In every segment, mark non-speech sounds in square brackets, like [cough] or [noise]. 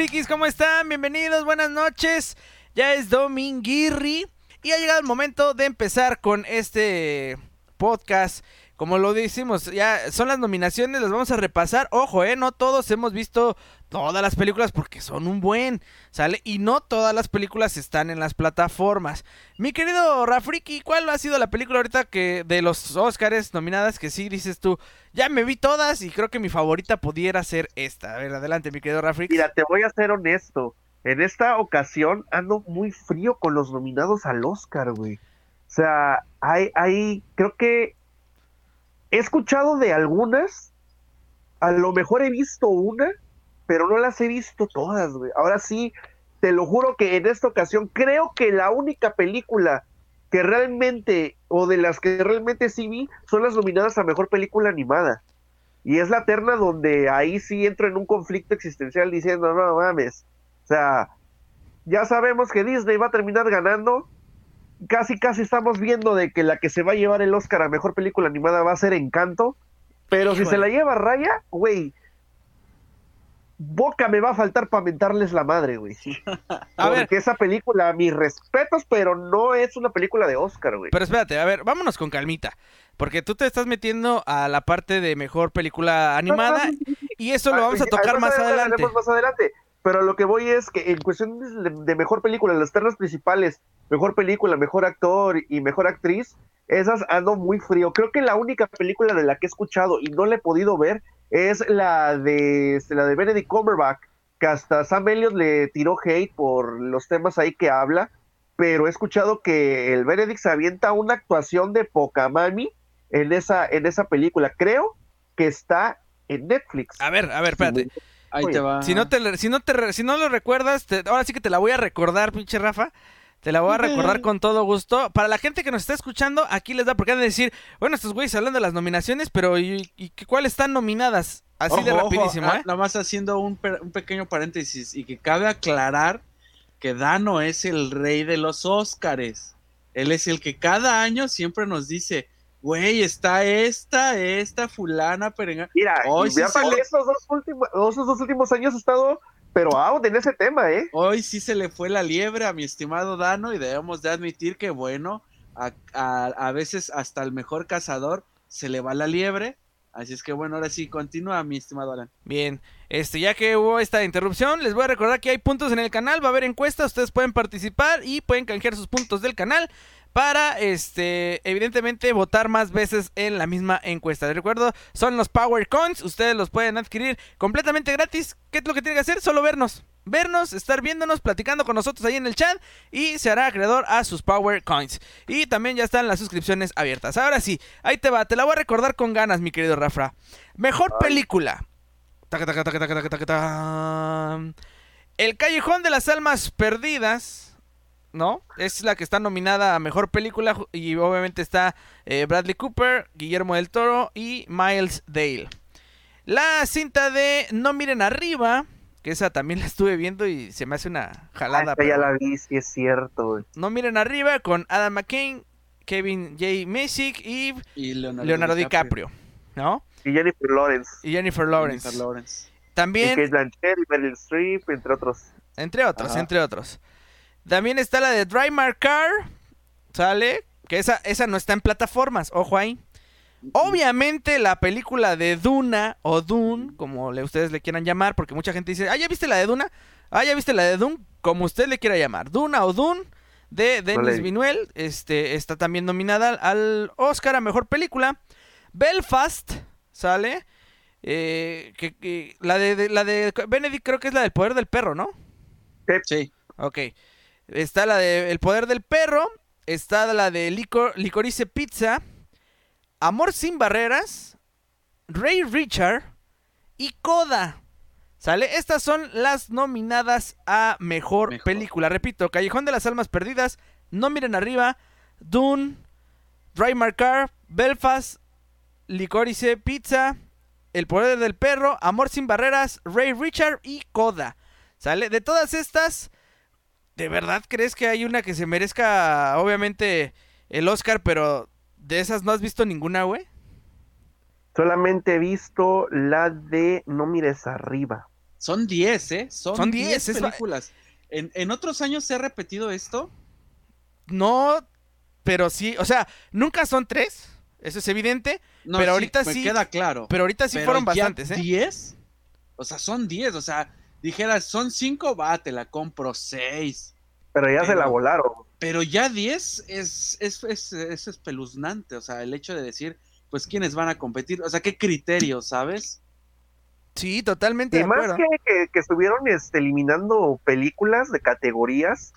Frikis, ¿cómo están? Bienvenidos, buenas noches. Ya es Dominguirri y ha llegado el momento de empezar con este podcast. Como lo decimos, ya son las nominaciones, las vamos a repasar. Ojo, eh, no todos hemos visto todas las películas porque son un buen, ¿sale? Y no todas las películas están en las plataformas. Mi querido Rafriki, ¿cuál ha sido la película ahorita que de los Oscars nominadas que sí dices tú? Ya me vi todas y creo que mi favorita pudiera ser esta. A ver, adelante, mi querido Rafriki. Mira, te voy a ser honesto. En esta ocasión ando muy frío con los nominados al Oscar, güey. O sea, hay, hay, creo que he escuchado de algunas, a lo mejor he visto una, pero no las he visto todas. Ahora sí, te lo juro que en esta ocasión creo que la única película que realmente, o de las que realmente sí vi, son las nominadas a Mejor Película Animada. Y es la terna donde ahí sí entro en un conflicto existencial diciendo, no mames, o sea, ya sabemos que Disney va a terminar ganando, casi casi estamos viendo de que la que se va a llevar el Oscar a mejor película animada va a ser Encanto, pero si se la lleva Raya, güey, boca me va a faltar para mentarles la madre, güey. [laughs] a ver, que esa película, mis respetos, pero no es una película de Oscar, güey. Pero espérate, a ver, vámonos con calmita. Porque tú te estás metiendo a la parte de mejor película animada y eso lo vamos a tocar más adelante. Más adelante. Pero lo que voy es que en cuestión de, mejor película, las ternas principales, mejor película, mejor actor y mejor actriz, esas ando muy frío. Creo que la única película de la que he escuchado y no la he podido ver es la de la de Benedict Cumberbatch, que hasta Sam Elliott le tiró hate por los temas ahí que habla, pero he escuchado que el Benedict se avienta una actuación de poca mami en esa en esa película. Creo que está en Netflix. A ver, a ver, espérate. Ahí te va. Si no, te, si no, te, si no lo recuerdas, ahora sí que te la voy a recordar, pinche Rafa. Te la voy a recordar con todo gusto. Para la gente que nos está escuchando, aquí les da por qué decir, bueno, estos güeyes hablando de las nominaciones, pero ¿y, y cuáles están nominadas? Así de rapidísimo, ojo, ¿eh? Nada más haciendo un, un pequeño paréntesis y que cabe aclarar que Dano es el rey de los Óscares. Él es el que cada año siempre nos dice, güey, está esta, esta fulana, pero Mira, Hoy sí esos, dos últimos, esos dos últimos años ha estado, pero out en ese tema, ¿eh? Hoy sí se le fue la liebre a mi estimado Dano y debemos de admitir que, bueno, a, a, a veces hasta el mejor cazador se le va la liebre. Así es que bueno, ahora sí, continúa mi estimado Alan. Bien, este, ya que hubo esta interrupción, les voy a recordar que hay puntos en el canal, va a haber encuestas, ustedes pueden participar y pueden canjear sus puntos del canal para este evidentemente votar más veces en la misma encuesta. De recuerdo, son los Power Coins, ustedes los pueden adquirir completamente gratis. ¿Qué es lo que tienen que hacer? Solo vernos. Vernos, estar viéndonos, platicando con nosotros ahí en el chat y se hará acreedor a sus Power Coins. Y también ya están las suscripciones abiertas. Ahora sí, ahí te va, te la voy a recordar con ganas, mi querido Rafa. Mejor película. El Callejón de las Almas Perdidas ¿no? Es la que está nominada a Mejor Película y obviamente está eh, Bradley Cooper, Guillermo del Toro y Miles Dale. La cinta de No Miren Arriba, que esa también la estuve viendo y se me hace una jalada. Ah, ya la vi, sí es cierto. No Miren Arriba con Adam McCain, Kevin J. Messick y, y Leonardo, Leonardo DiCaprio. DiCaprio. ¿no? Y Jennifer Lawrence. Y Jennifer Lawrence. Jennifer Lawrence. También... Y Kate Blanchett y Meryl Streep, entre otros. Entre otros, Ajá. entre otros. También está la de Drive My Car. ¿Sale? Que esa, esa no está en plataformas. Ojo ahí. Obviamente la película de Duna o Dune, como le, ustedes le quieran llamar, porque mucha gente dice, ah, ¿ya viste la de Duna? Ah, ¿ya viste la de Dune? Como usted le quiera llamar. Duna o Dune de Denis Villeneuve. Este, está también nominada al Oscar a Mejor Película. Belfast, ¿sale? Eh, que, que, la, de, de, la de Benedict creo que es la del poder del perro, ¿no? Sí. Ok. Está la de El Poder del Perro. Está la de Licor, Licorice Pizza. Amor sin Barreras. Ray Richard. Y Coda. ¿Sale? Estas son las nominadas a mejor, mejor, película. Repito, Callejón de las Almas Perdidas. No miren arriba. Dune. Drive My Car. Belfast. Licorice Pizza. El Poder del Perro. Amor sin Barreras. Ray Richard y Coda. ¿Sale? De todas estas. ¿De verdad crees que hay una que se merezca, obviamente, el Oscar, pero de esas no has visto ninguna, güey? Solamente he visto la de No mires arriba. Son 10, ¿eh? Son, Son 10 10, es- películas. ¿En, en otros años se ha repetido esto? No, pero sí, o sea, nunca son tres, eso es evidente, No, Pero sí, ahorita me sí, queda claro. pero ahorita sí Pero fueron ya bastantes, ¿eh? 10, o sea, son 10, o sea, dijeras, son 5, va, te la compro 6. Pero ya se la volaron. Pero ya 10 es, es, es, es espeluznante, o sea, el hecho de decir, pues, quiénes van a competir, o sea, qué criterios, ¿sabes? Sí, totalmente Y de más acuerdo. que, que, que estuvieron este, eliminando películas de categorías,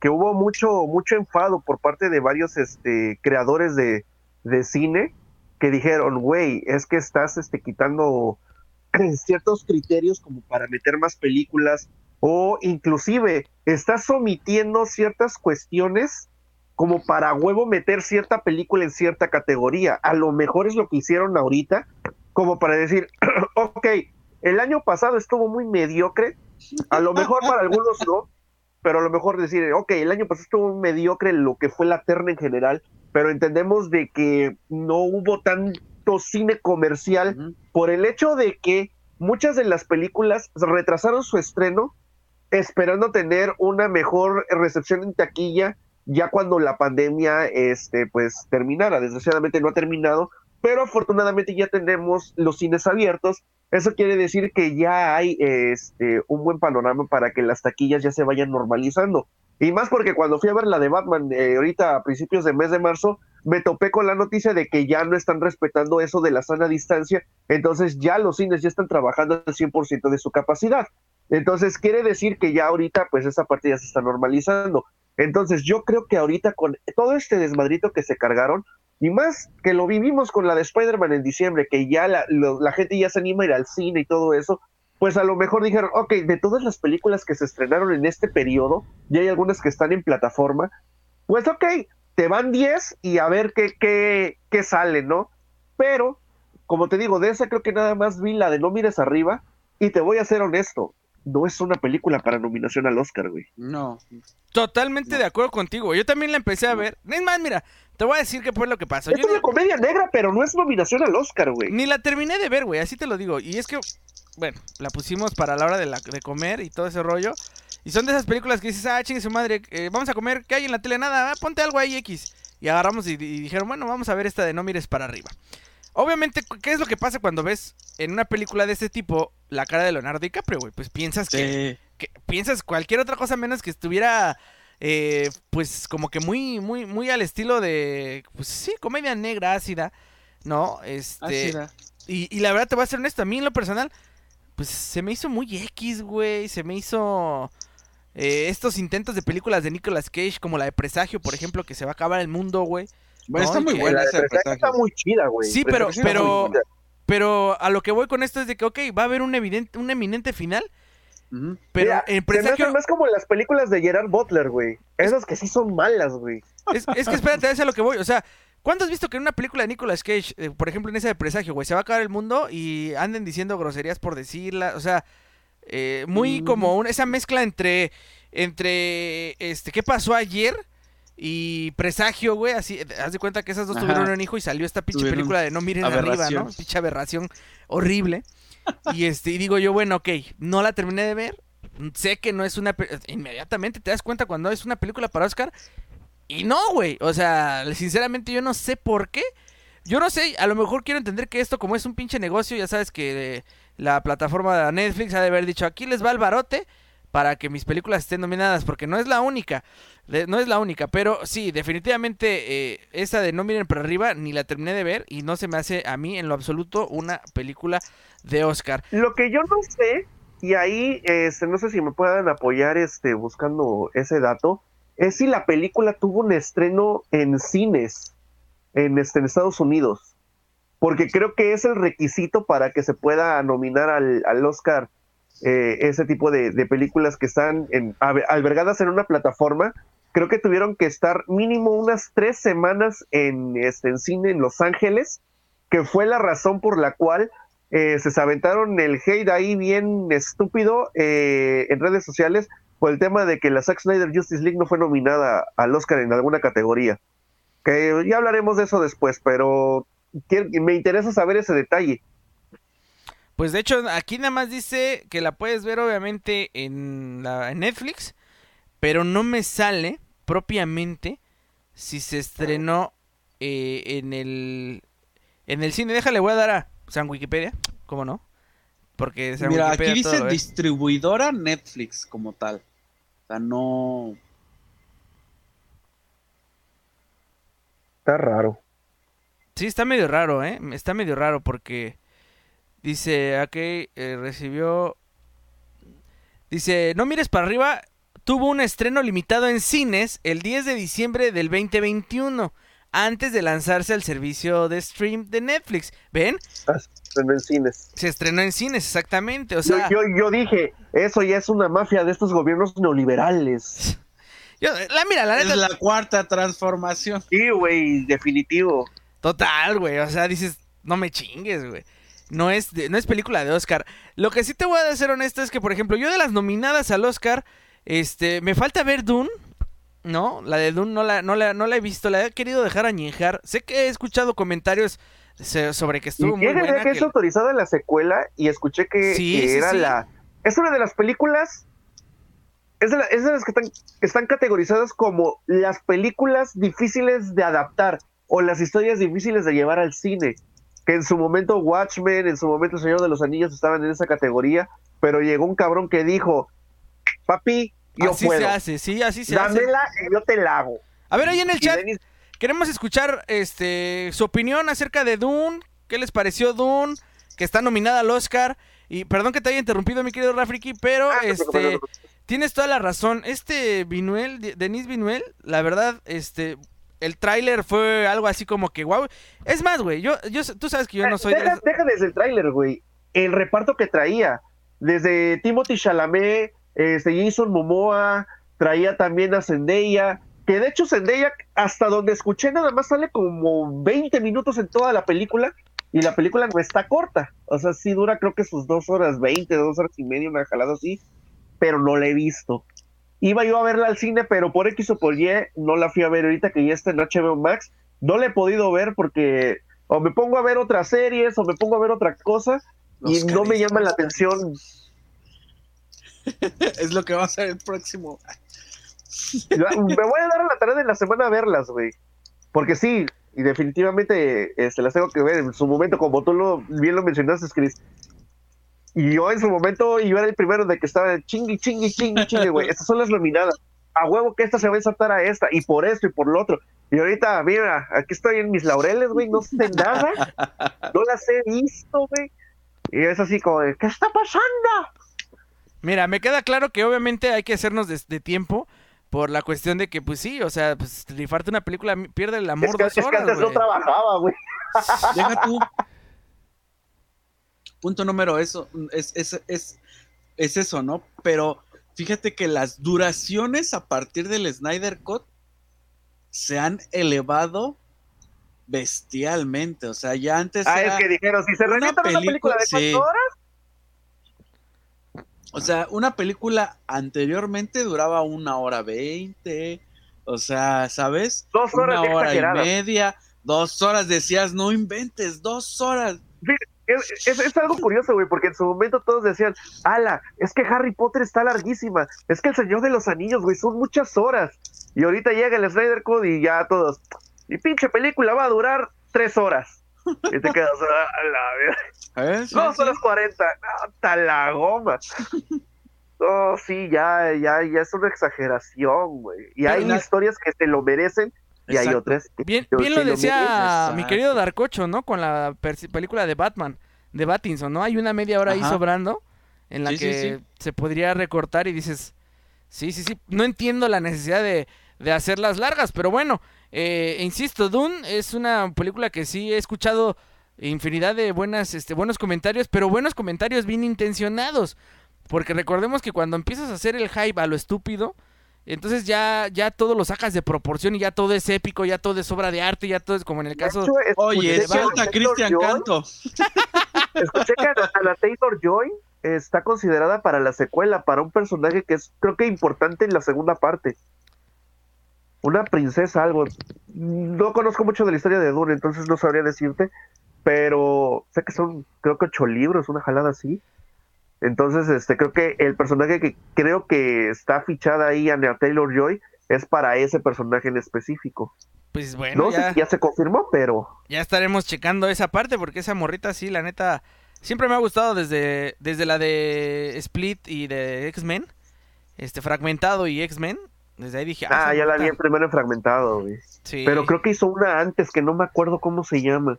que hubo mucho, mucho enfado por parte de varios este, creadores de, de cine que dijeron, güey, es que estás este, quitando [clears throat] ciertos criterios como para meter más películas o inclusive estás omitiendo ciertas cuestiones como para huevo meter cierta película en cierta categoría. A lo mejor es lo que hicieron ahorita, como para decir, [clears throat] ok, el año pasado estuvo muy mediocre, a lo mejor para algunos no, pero a lo mejor decir, ok, el año pasado estuvo muy mediocre lo que fue la terna en general, pero entendemos de que no hubo tanto cine comercial por el hecho de que muchas de las películas retrasaron su estreno esperando tener una mejor recepción en taquilla ya cuando la pandemia este pues terminara. Desgraciadamente no ha terminado, pero afortunadamente ya tenemos los cines abiertos. Eso quiere decir que ya hay este un buen panorama para que las taquillas ya se vayan normalizando. Y más porque cuando fui a ver la de Batman eh, ahorita a principios de mes de marzo, me topé con la noticia de que ya no están respetando eso de la sana distancia, entonces ya los cines ya están trabajando al 100% de su capacidad. Entonces quiere decir que ya ahorita pues esa parte ya se está normalizando. Entonces yo creo que ahorita con todo este desmadrito que se cargaron, y más que lo vivimos con la de Spider-Man en diciembre, que ya la, lo- la gente ya se anima a ir al cine y todo eso, pues a lo mejor dijeron, ok, de todas las películas que se estrenaron en este periodo, ya hay algunas que están en plataforma, pues ok, te van 10 y a ver qué, qué, qué sale, ¿no? Pero, como te digo, de esa creo que nada más vi la de No mires arriba, y te voy a ser honesto, no es una película para nominación al Oscar, güey. No. Totalmente de acuerdo contigo. Yo también la empecé a ver. Es más, mira, te voy a decir qué fue lo que pasó. Es Yo una comedia negra, pero no es nominación al Oscar, güey. ni la terminé de ver, güey, así te lo digo. Y es que, bueno, la pusimos para la hora de, la, de comer y todo ese rollo. Y son de esas películas que dices, ah, chingue su madre, eh, vamos a comer, ¿qué hay en la tele? Nada, ah, ponte algo ahí X. Y agarramos y, y dijeron, bueno, vamos a ver esta de No mires para arriba. Obviamente, ¿qué es lo que pasa cuando ves en una película de este tipo la cara de Leonardo DiCaprio, güey? Pues piensas que, Sí. que- piensas cualquier otra cosa menos que estuviera eh, pues como que muy muy muy al estilo de pues sí comedia negra ácida no este Ácida. y, y la verdad te voy a ser honesto a mí en lo personal pues se me hizo muy x güey se me hizo eh, estos intentos de películas de Nicolas Cage como la de Presagio por ejemplo que se va a acabar el mundo güey Bueno, No, está muy buena esa está muy chida, güey. Sí, pero- pero- pero a lo que voy con esto es de que ok va a haber un evidente un eminente final pero Mira, en Presagio hacen más como las películas de Gerard Butler, güey. Esas que sí son malas, güey. Es, es que espérate, es a lo que voy. O sea, ¿cuándo has visto que en una película de Nicolas Cage, eh, por ejemplo en esa de presagio, güey, se va a acabar el mundo y anden diciendo groserías por decirla? O sea, eh, muy Mm. como un- esa mezcla entre, entre, este, ¿qué pasó ayer? Y presagio, güey, así, eh, haz de cuenta que esas dos Ajá. tuvieron un hijo y salió esta pinche película de No miren arriba, ¿no? Pinche aberración horrible. Y [laughs] este, y digo yo, bueno, ok, no la terminé de ver. Sé que no es una. Inmediatamente te das cuenta cuando es una película para Oscar. Y no, güey. O sea, sinceramente yo no sé por qué. Yo no sé, a lo mejor quiero entender que esto, como es un pinche negocio, ya sabes que eh, la plataforma de Netflix ha de haber dicho: aquí les va el barote para que mis películas estén nominadas, porque no es la única. no es la única, pero sí, definitivamente eh, esa de No Miren para arriba ni la terminé de ver y no se me hace a mí en lo absoluto una película de Oscar. Lo que yo no sé, y ahí este, no sé si me puedan apoyar este, buscando ese dato, es si la película tuvo un estreno en cines en, este, en Estados Unidos. Porque creo que es el requisito para que se pueda nominar al, al Oscar eh, ese tipo de, películas que están en- albe- albergadas en una plataforma. Creo que tuvieron que estar mínimo unas tres semanas en, este, en cine en Los Ángeles, que fue la razón por la cual eh, se aventaron el hate ahí bien estúpido eh, en redes sociales por el tema de que la Zack Snyder Justice League no fue nominada al Oscar en alguna categoría. Que ya hablaremos de eso después, pero me interesa saber ese detalle. Pues de hecho, aquí nada más dice que la puedes ver obviamente en, la, en Netflix, pero no me sale propiamente si se estrenó eh, en el en el cine. Déjale, voy a dar a San Wikipedia, ¿cómo no? Porque San Mira, Wikipedia aquí dice todo, ¿eh? distribuidora Netflix como tal. O sea, no. Está raro. Sí, está medio raro, ¿eh? Está medio raro porque dice, aquí eh, recibió... Dice, no mires para arriba, tuvo un estreno limitado en cines el 10 de diciembre del 2021, antes de lanzarse al servicio de stream de Netflix. ¿Ven? En el cines. Se estrenó en cines, exactamente. O Yo, sea, yo, yo dije, eso ya es una mafia de estos gobiernos neoliberales. yo- la mira, la Es neta, la cuarta transformación. Sí, güey, definitivo. Total, güey. O sea, dices, no me chingues, güey. No es, de- no es película de Oscar. Lo que sí te voy a ser honesto es que, por ejemplo, yo de las nominadas al Oscar, este, me falta ver Dune. No, la de Dune no la, no la, no la he visto, la he querido dejar añejar. Sé que he escuchado comentarios sobre que estuvo muy y buena. que que- es autorizada la secuela y escuché que, Sí, que sí, era sí. la... Es una de las películas... Es de, la- es de las que están, que están categorizadas como las películas difíciles de adaptar o las historias difíciles de llevar al cine. Que en su momento Watchmen, en su momento El Señor de los Anillos estaban en esa categoría, pero llegó un cabrón que dijo, papi, yo así puedo, se hace, sí, así se hace. dámela y yo te la hago. A ver, ahí en el Y chat, Queremos escuchar este su opinión acerca de Dune. ¿Qué les pareció Dune? Que está nominada al Oscar. Y perdón que te haya interrumpido, mi querido Rafriki, pero Ah, no este tienes toda la razón. Este Vinuel, De- Denis Vinuel, la verdad, este el tráiler fue algo así como que wow. Es más, güey, yo, yo tú sabes que yo no soy de deja, deja desde el tráiler, güey. El reparto que traía. Desde Timothy Chalamet, este, Jason Momoa, traía también a Zendaya. Que de hecho Zendaya, hasta donde escuché, nada más sale como 20 minutos en toda la película. Y la película no está corta. O sea, sí dura creo que sus dos horas 20, dos horas y media, una jalada así. Pero no la he visto. Iba yo a verla al cine, pero por X o por Y no la fui a ver ahorita que ya está en HBO Max. No la he podido ver porque o me pongo a ver otras series o me pongo a ver otra cosa y no me llama la atención. [laughs] Es lo que va a ser el próximo. me voy a dar a la tarea de la semana a verlas, güey. Porque sí, y definitivamente este, las tengo que ver en su momento, como tú lo, bien lo mencionaste, Chris. Y yo en su momento, yo era el primero de que estaba chingui, chingui, chingui, chingui, güey. [laughs] Estas son las nominadas. A huevo que esta se va a ensartar a esta, y por esto y por lo otro. Y ahorita, mira, aquí estoy en mis laureles, güey, no sé nada. No las he visto, güey. Y es así como de, ¿qué está pasando? Mira, me queda claro que obviamente hay que hacernos de, de tiempo por la cuestión de que, pues sí, o sea, pues rifarte una película pierde el amor Es que, dos es que horas, antes no trabajaba, güey. Deja tú. Punto número eso es, es, es, es eso, ¿no? Pero fíjate que las duraciones a partir del Snyder Cut se han elevado bestialmente. O sea, ya antes. Ah, era- es que dijeron, si se una revientan una película de sí. cuatro horas, O sea, una película anteriormente duraba una hora veinte. O sea, ¿sabes? Dos horas Una hora y media, dos horas. Decías, no inventes, dos horas. Es, es- es algo curioso, güey, porque en su momento todos decían, ala, es que Harry Potter está larguísima, es que el Señor de los Anillos, güey, son muchas horas. Y ahorita llega el Snyder Code y ya todos, y pinche película va a durar tres horas. Y te quedas, a la verga, dos horas cuarenta, no, ta la goma. No, sí, ya, ya, ya es una exageración, güey. Y hay historias que se lo merecen y hay otras que Bien, bien lo decía mi querido Darkocho, ¿no? Con la película de Batman, de Battinson, ¿no? Hay una media hora ahí sobrando en la Sí, sí, que sí. se podría recortar y dices, sí, sí, sí, no entiendo la necesidad de, de hacerlas largas, pero bueno, eh, insisto, Dune es una película que sí he escuchado infinidad de buenas, este, buenos comentarios, pero buenos comentarios bien intencionados, porque recordemos que cuando empiezas a hacer el hype a lo estúpido, entonces ya, ya todo lo sacas de proporción y ya todo es épico, ya todo es obra de arte, ya todo es como en el De caso... hecho, Oye, Ana Cristian Canto. [laughs] Escuché que Ana- Ana Taylor Joy está considerada para la secuela, para un personaje que es creo que importante en la segunda parte. Una princesa, algo. No conozco mucho de la historia de Dune, entonces no sabría decirte. pero sé que son, creo que ocho libros, una jalada así. Entonces, este, creo que el personaje que creo que está fichada ahí, Anya Taylor Joy, es para ese personaje en específico. Pues bueno, No ya, sé si ya se confirmó, pero ya estaremos checando esa parte porque esa morrita sí, la neta, siempre me ha gustado desde, desde la de Split y de X-Men, este Fragmentado y X-Men. Desde ahí dije, ah, esa ya la vi primero en fragmentado, güey. Sí. Pero creo que hizo una antes que no me acuerdo cómo se llama.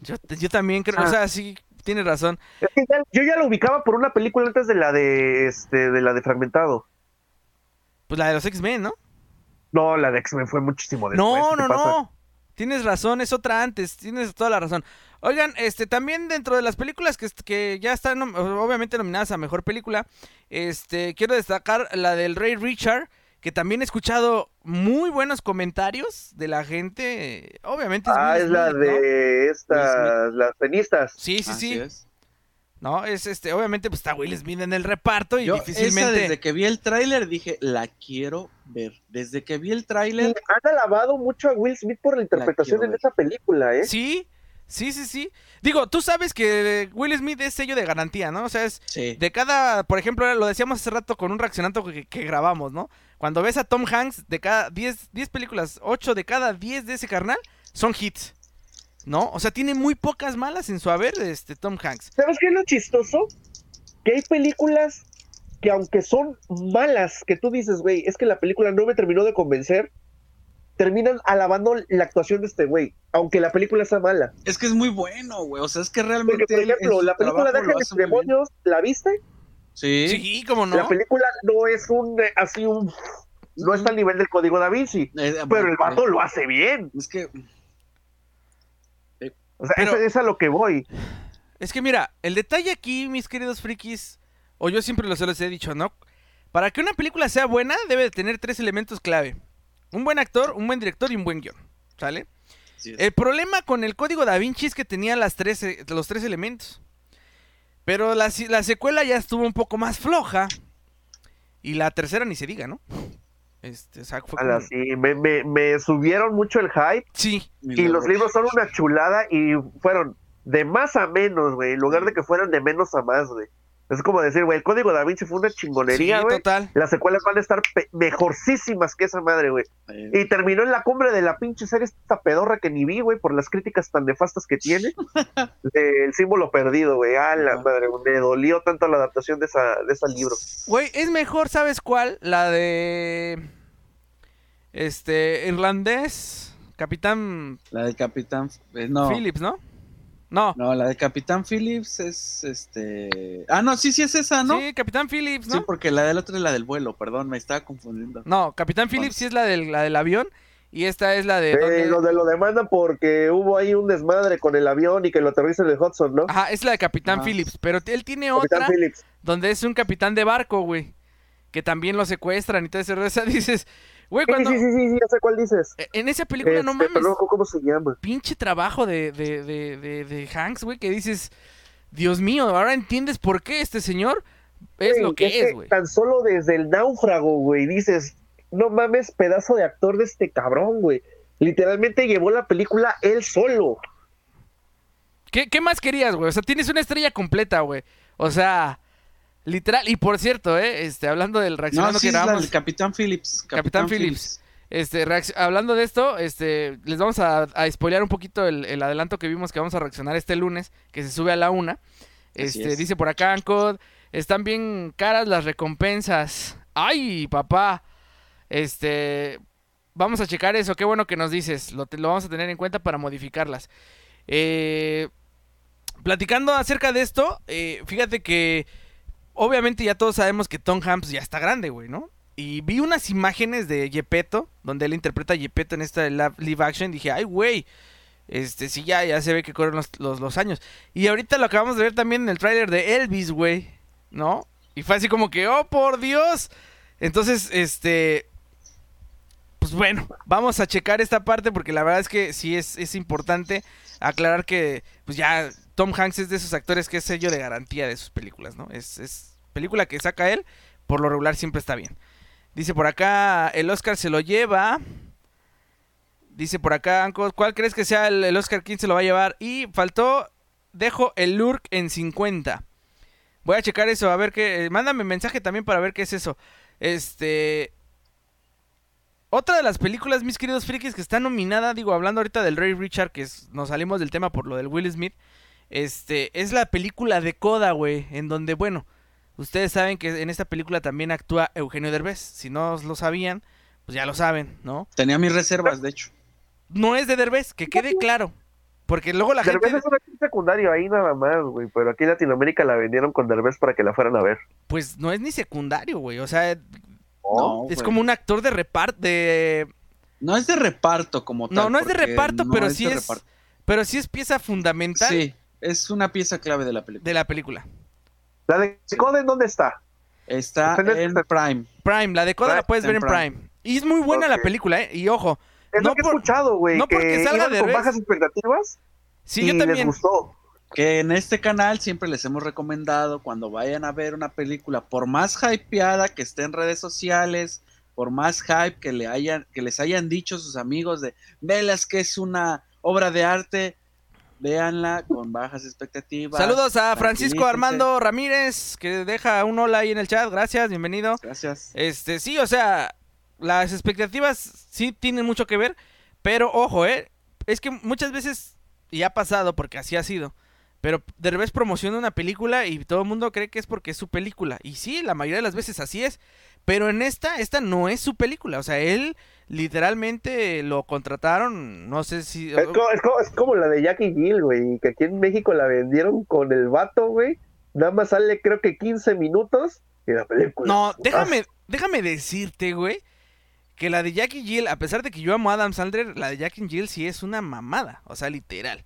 Yo, yo también creo, o Ah. sea, sí, tienes razón. Es que ya- yo ya lo ubicaba por una película antes de la de este de la de fragmentado. Pues la de los X-Men, ¿no? No, la de X-Men fue muchísimo después. No, ¿qué no, pasa? no. Tienes razón, es otra antes, tienes toda la razón. Oigan, este también dentro de las películas que, que ya están obviamente nominadas a mejor película, este quiero destacar la del Rey Richard, que también he escuchado muy buenos comentarios de la gente. Obviamente es Ah, Will es la de estas, las tenistas. Sí, sí, Así sí. es. No, es este, obviamente pues está Will Smith en el reparto y Yo difícilmente esa desde que vi el tráiler dije, la quiero ver. Desde que vi el tráiler, han alabado mucho a Will Smith por la interpretación en ver. esa película, ¿eh? Sí, sí, sí, sí. Digo, tú sabes que Will Smith es sello de garantía, ¿no? O sea, es sí. de cada, por ejemplo, lo decíamos hace rato con un reaccionante que, que grabamos, ¿no? Cuando ves a Tom Hanks, de cada 10, 10 películas, 8 de cada 10 de ese carnal son hits, ¿no? O sea, tiene muy pocas malas en su haber, este, Tom Hanks. ¿Sabes qué es lo chistoso? Que hay películas que aunque son malas, que tú dices, güey, es que la película no me terminó de convencer, terminan alabando la actuación de este güey, aunque la película sea mala. Es que es muy bueno, güey. O sea, es que realmente. Porque, por ejemplo, la película de Ángeles. Demonios, ¿la viste? Sí. Sí, cómo no. La película no es un, eh, así un, no está al nivel del código da Vinci, Eh, pero el vato lo hace bien. Es que. O sea, Pero- es, es a lo que voy. Es que mira, el detalle aquí, mis queridos frikis, o yo siempre lo se los he dicho, ¿no? Para que una película sea buena, debe de tener tres elementos clave. Un buen actor, un buen director y un buen guion. ¿Sale? sí, El problema con el código da Vinci es que tenía las tres, eh, los tres elementos. Pero la, la secuela ya estuvo un poco más floja. Y la tercera ni se diga, ¿no? Este, o sea, fue Ala, como- sí, me, me- me subieron mucho el hype Sí, y los libros son una chulada y fueron de más a menos, güey, en lugar de que fueran de menos a más, güey. Es como decir, güey, el código da Vinci fue una sí, chingonería, güey. total. Las secuelas van a estar mejorcísimas que esa madre, güey. Y terminó en la cumbre de la pinche serie esta pedorra que ni vi, güey, por las críticas tan nefastas que tiene. [laughs] El símbolo perdido, güey. Ah, la madre, me dolió tanto la adaptación de esa, de ese libro. Güey, es mejor, ¿sabes cuál? La de. Este. Irlandés. Capitán La de Capitán. eh, no. Phillips, ¿no? No. No, la de Capitán Phillips es este. Ah, no, sí, sí es esa, ¿no? Sí, Capitán Phillips, Sí, ¿no? porque la del otro es la del vuelo, perdón, me estaba confundiendo. No, Capitán Phillips sí es la del, la del avión. Y esta es la de. donde- Eh, lo de lo demandan porque hubo ahí un desmadre con el avión y que lo aterriza en el Hudson, ¿no? Ajá, es la de Capitán Ajá. Phillips. Pero él tiene Capitán otra Phillips. donde es un capitán de barco, güey. Que también lo secuestran y todo ese rollo. [laughs] O sea, dices, güey, Sí, cuando. sí, sí, sí, sí, ya sé cuál dices. e- En esa película no Este, mames. pero no, ¿cómo se llama? Pinche trabajo de, de, de, de, de Hanks, güey, que dices, Dios mío, ahora entiendes por qué este señor es lo que es, güey. Tan solo desde el náufrago, güey, dices, no mames, pedazo de actor de este cabrón, güey. Literalmente llevó la película él solo. ¿Qué, qué más querías, güey? O sea, tienes una estrella completa, güey. O sea, literal. Y por cierto, eh, este, hablando del No, reaccionando sí, que grabamos, del Capitán Phillips. Capitán Phillips. este, reacc- hablando de esto, este, les vamos a, a spoilear un poquito el, el adelanto que vimos que vamos a reaccionar este lunes, que se sube a la una. Este, es. dice por acá Ancod, están bien caras las recompensas. Ay, papá. Este, vamos a checar eso. Qué bueno que nos dices. Lo, lo vamos a tener en cuenta para modificarlas. Eh, platicando acerca de esto, eh, fíjate que obviamente ya todos sabemos que Tom Hanks ya está grande, güey, ¿no? Y vi unas imágenes de Gepetto, donde él interpreta a Gepetto en esta live action. Dije, ay, güey. Este, sí, ya, ya se ve que corren los, los, los años. Y ahorita lo acabamos de ver también en el tráiler de Elvis, güey. ¿No? Y fue así como que, oh, por Dios. Entonces, este... Pues bueno, vamos a checar esta parte porque la verdad es que sí es, es importante aclarar que, pues ya, Tom Hanks es de esos actores que es sello de garantía de sus películas, ¿no? Es, película que saca él, por lo regular siempre está bien. Dice por acá, el Oscar se lo lleva. Dice por acá, ¿cuál crees que sea el, Oscar? ¿Quién se lo va a llevar? Y faltó, dejo el Lurk en 50. Voy a checar eso, a ver qué. eh, Mándame mensaje también para ver qué es eso. Este. Otra de las películas, mis queridos frikis, que está nominada, digo, hablando ahorita del Ray Richard, que nos salimos del tema por lo del Will Smith. Este, es la película de Coda, güey, en donde, bueno, ustedes saben que en esta película también actúa Eugenio Derbez. Si no lo sabían, pues ya lo saben, ¿no? Tenía mis reservas, de hecho. No es de Derbez, que quede claro. Porque luego la Derbez gente, es un actor secundario ahí nada más, güey. Pero aquí en Latinoamérica la vendieron con Derbez para que la fueran a ver. pues no es ni secundario, güey. O sea, No, es como un actor de reparto, de... No es de reparto como tal. No, no es de reparto, no pero sí es... reparto. Pero sí es pieza fundamental Sí, es una pieza clave de la película. de la película. ¿La de Coden dónde está? Está Está en en Prime. Prime, la de Coda la puedes ver en Prime. Prime. Y es muy buena la Ok. película, ¿eh? Y ojo, Es No lo que por- he escuchado, güey. no porque que salga iban con bajas expectativas sí, y yo les también. gustó. Que en este canal siempre les hemos recomendado cuando vayan a ver una película, por más hypeada que esté en redes sociales, por más hype que, le hayan, que les hayan dicho sus amigos de velas que es una obra de arte, véanla con bajas expectativas. Saludos a Francisco. Armando Ramírez, que deja un hola ahí en el chat. Gracias, bienvenido. Gracias. Este, sí, o sea, las expectativas sí tienen mucho que ver, pero ojo, eh, es que muchas veces y ha pasado porque así ha sido. Pero Derbez promociona una película y todo el mundo cree que es porque es su película. Y sí, la mayoría de las veces así es. Pero en esta, esta no es su película. O sea, él literalmente lo contrataron, no sé si... Es como, es como- es como la de Jackie Gill, güey. Que aquí en México la vendieron con el vato, güey. Nada más sale, creo que 15 minutos y la película. No, déjame, déjame decirte, güey, que la de Jackie Jill, a pesar de que yo amo a Adam Sandler, la de Jackie Jill sí es una mamada, o sea, literal.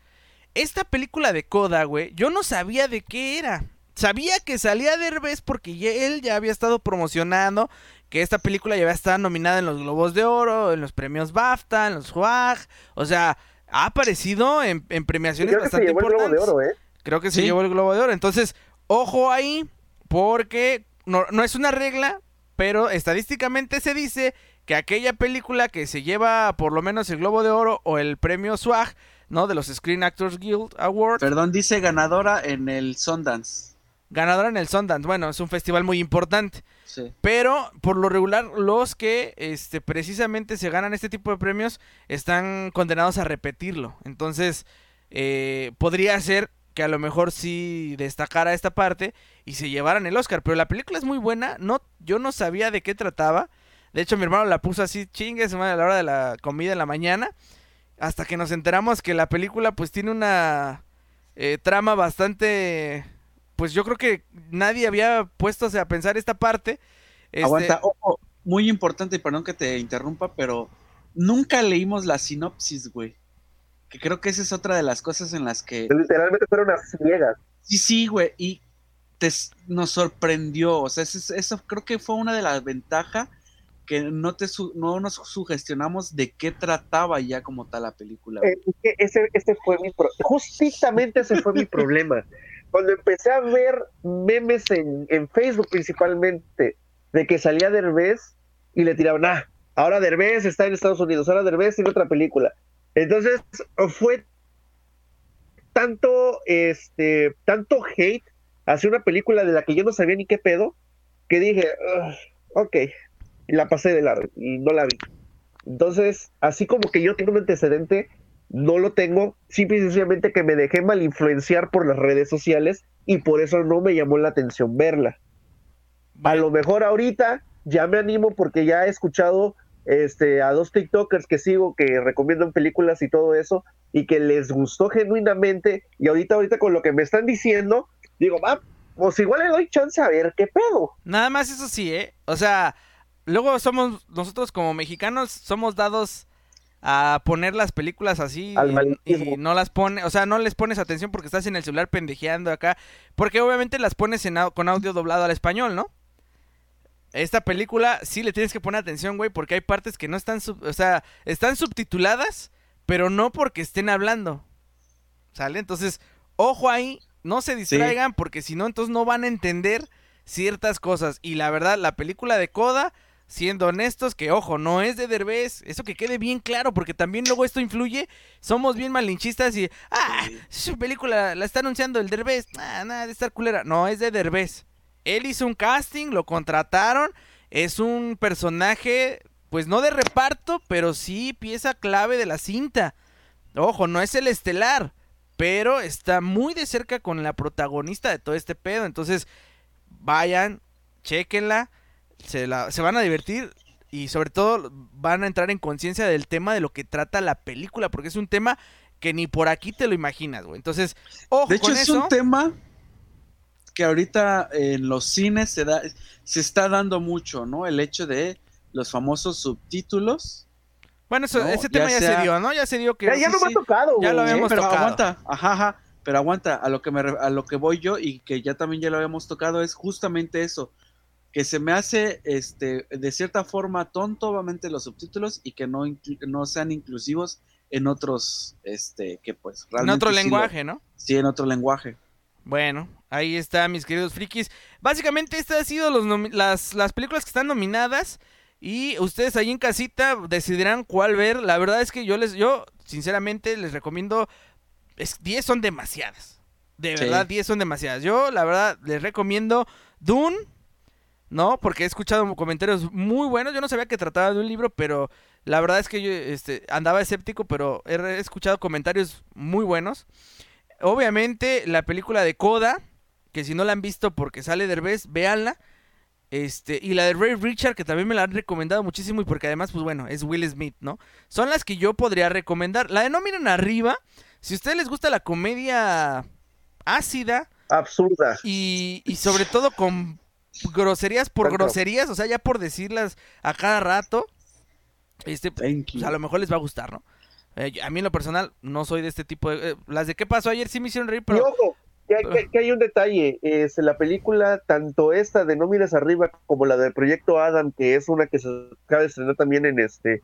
Esta película de Coda, güey, yo no sabía de qué era. Sabía que salía Derbez porque ya- él ya había estado promocionando que esta película ya estado nominada en los Globos de Oro, en los premios BAFTA, en los SWAG, o sea, ha aparecido en, premiaciones creo que se bastante llevó el globo de importantes. oro, ¿eh? Creo que se Sí. llevó el Globo de Oro. Entonces, ojo ahí, porque no, no es una regla, pero estadísticamente se dice que aquella película que se lleva por lo menos el Globo de Oro o el premio SWAG, ¿no? De los Screen Actors Guild Awards, Perdón, dice ganadora en el Sundance. ganadora en el Sundance. Bueno, es un festival muy importante. Pero por lo regular, los que este, precisamente se ganan este tipo de premios están condenados a repetirlo. Entonces, eh, podría ser que a lo mejor sí destacara esta parte y se llevaran el Oscar. Pero la película es muy buena. No, yo no sabía de qué trataba. De hecho, mi hermano la puso así, chingue, madre, a la hora de la comida en la mañana. Hasta que nos enteramos que la película pues tiene una eh, trama bastante... Pues yo creo que nadie había puesto a pensar esta parte. Este, Aguanta, ojo, muy importante, y perdón que te interrumpa, pero nunca leímos la sinopsis, güey. Que creo que esa es otra de las cosas en las que Literalmente fueron unas ciegas. Sí, sí, güey, y te, nos sorprendió, o sea, eso, eso creo que fue una de las ventajas que no, te su- no nos sugestionamos de qué trataba ya como tal la película. Eh, es que ese, ese fue mi pro- justamente ese fue mi [laughs] problema. Cuando empecé a ver memes en, en Facebook principalmente de que salía Derbez y le tiraban, ah, ahora Derbez está en Estados Unidos, ahora Derbez tiene otra película. Entonces fue tanto, este, tanto hate hacia una película de la que yo no sabía ni qué pedo, que dije, "Ugh, ok, y la pasé de largo y no la vi. Entonces, así como que yo tengo un antecedente, no lo tengo, simple y sencillamente que me dejé mal influenciar por las redes sociales y por eso no me llamó la atención verla. A lo mejor ahorita ya me animo porque ya he escuchado este, a dos TikTokers que sigo que recomiendan películas y todo eso y que les gustó genuinamente y ahorita ahorita con lo que me están diciendo, digo, va, pues igual le doy chance a ver qué pedo. Nada más eso sí, ¿eh? O sea, luego somos, nosotros como mexicanos, somos dados a poner las películas así y- no las pone, o sea, no les pones atención porque estás en el celular pendejeando acá, porque obviamente las pones en, con audio doblado al español, ¿no? Esta película sí le tienes que poner atención, güey, porque hay partes que no están, sub- o sea, están subtituladas, pero no porque estén hablando, ¿sale? Entonces, ojo ahí, no se distraigan porque si no, entonces no van a entender ciertas cosas. Y la verdad, la película de Coda siendo honestos, que ojo, no es de Derbez, eso que quede bien claro, porque también luego esto influye, somos bien malinchistas y, ah, su película la está anunciando el Derbez, ah, nada de estar culera, no, es de Derbez. Él hizo un casting, lo contrataron, es un personaje, pues no de reparto, pero sí pieza clave de la cinta. Ojo, no es el estelar, pero está muy de cerca con la protagonista de todo este pedo, entonces vayan, chequenla se, la, se van a divertir y sobre todo van a entrar en conciencia del tema de lo que trata la película, porque es un tema que ni por aquí te lo imaginas, güey. Entonces, ojo De hecho, es un tema que ahorita en los cines se, da, se está dando mucho, ¿no? El hecho de los famosos subtítulos. Bueno, eso, ese tema ya, se dio, ¿no? Ya se dio que... Ya, no me ha tocado, Ya lo habíamos pero tocado. aguanta, ajá, ajá, pero aguanta, a lo, que me, a lo que voy yo y que ya también ya lo habíamos tocado es justamente eso que se me hace este de cierta forma tonto obviamente los subtítulos y que no, no sean inclusivos en otros este que pues realmente en otro sí lenguaje, lo, ¿no? Sí, en otro lenguaje. Bueno, ahí está, mis queridos frikis. Básicamente estas han sido los las, las películas que están nominadas y ustedes ahí en casita decidirán cuál ver. La verdad es que yo les yo sinceramente les recomiendo es, 10 son demasiadas. De verdad, sí. 10 son demasiadas. Yo la verdad les recomiendo Dune ¿no? Porque he escuchado comentarios muy buenos. Yo no sabía que trataba de un libro, pero la verdad es que yo este, andaba escéptico, pero he escuchado comentarios muy buenos. Obviamente, la película de Coda, que si no la han visto porque sale Derbez, véanla. Este, y la de Ray Richard, que también me la han recomendado muchísimo y porque además, pues bueno, es Will Smith, ¿no? Son las que yo podría recomendar. La de No Miren Arriba, si a ustedes les gusta la comedia ácida. Absurda. Y, y sobre todo con groserías por groserías, o sea, ya por decirlas a cada rato, este, pues, a lo mejor les va a gustar, ¿no? Eh, a mí en lo personal no soy de este tipo de... Eh, las de qué pasó ayer sí me hicieron reír, pero... Y ojo, que hay, que, que hay un detalle, es la película, tanto esta de No Mires Arriba como la del Proyecto Adam, que es una que se acaba de estrenar también en este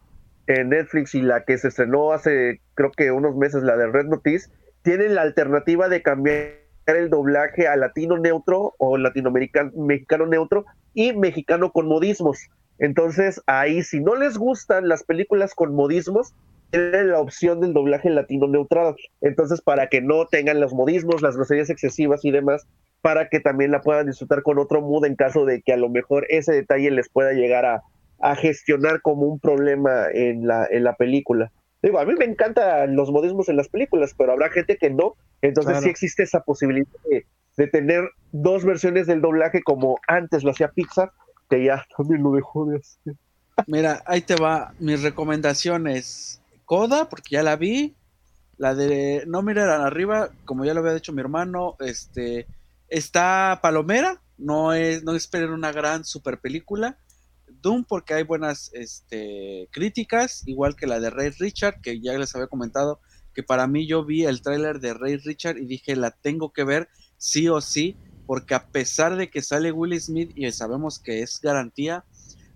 en Netflix y la que se estrenó hace creo que unos meses, la de Red Notice, tienen la alternativa de cambiar el doblaje a latino neutro o latinoamericano mexicano neutro y mexicano con modismos. Entonces, ahí si no les gustan las películas con modismos, tienen la opción del doblaje latino neutral. Entonces, para que no tengan los modismos, las groserías excesivas y demás, para que también la puedan disfrutar con otro mood en caso de que a lo mejor ese detalle les pueda llegar a, a gestionar como un problema en la, en la película. Digo, a mí me encantan los modismos en las películas, pero habrá gente que no. Entonces claro. sí existe esa posibilidad de, de, tener dos versiones del doblaje como antes lo hacía Pixar, que ya [laughs] también lo dejó de hacer. Mira, ahí te va mis recomendaciones. Coda, porque ya la vi. La de No Mirar Arriba, como ya lo había dicho mi hermano, este está Palomera, no es, no esperen una gran super película. Doom porque hay buenas este, críticas, igual que la de Ray Richard, que ya les había comentado que para mí yo vi el tráiler de Ray Richard y dije la tengo que ver sí o sí, porque a pesar de que sale Will Smith y sabemos que es garantía,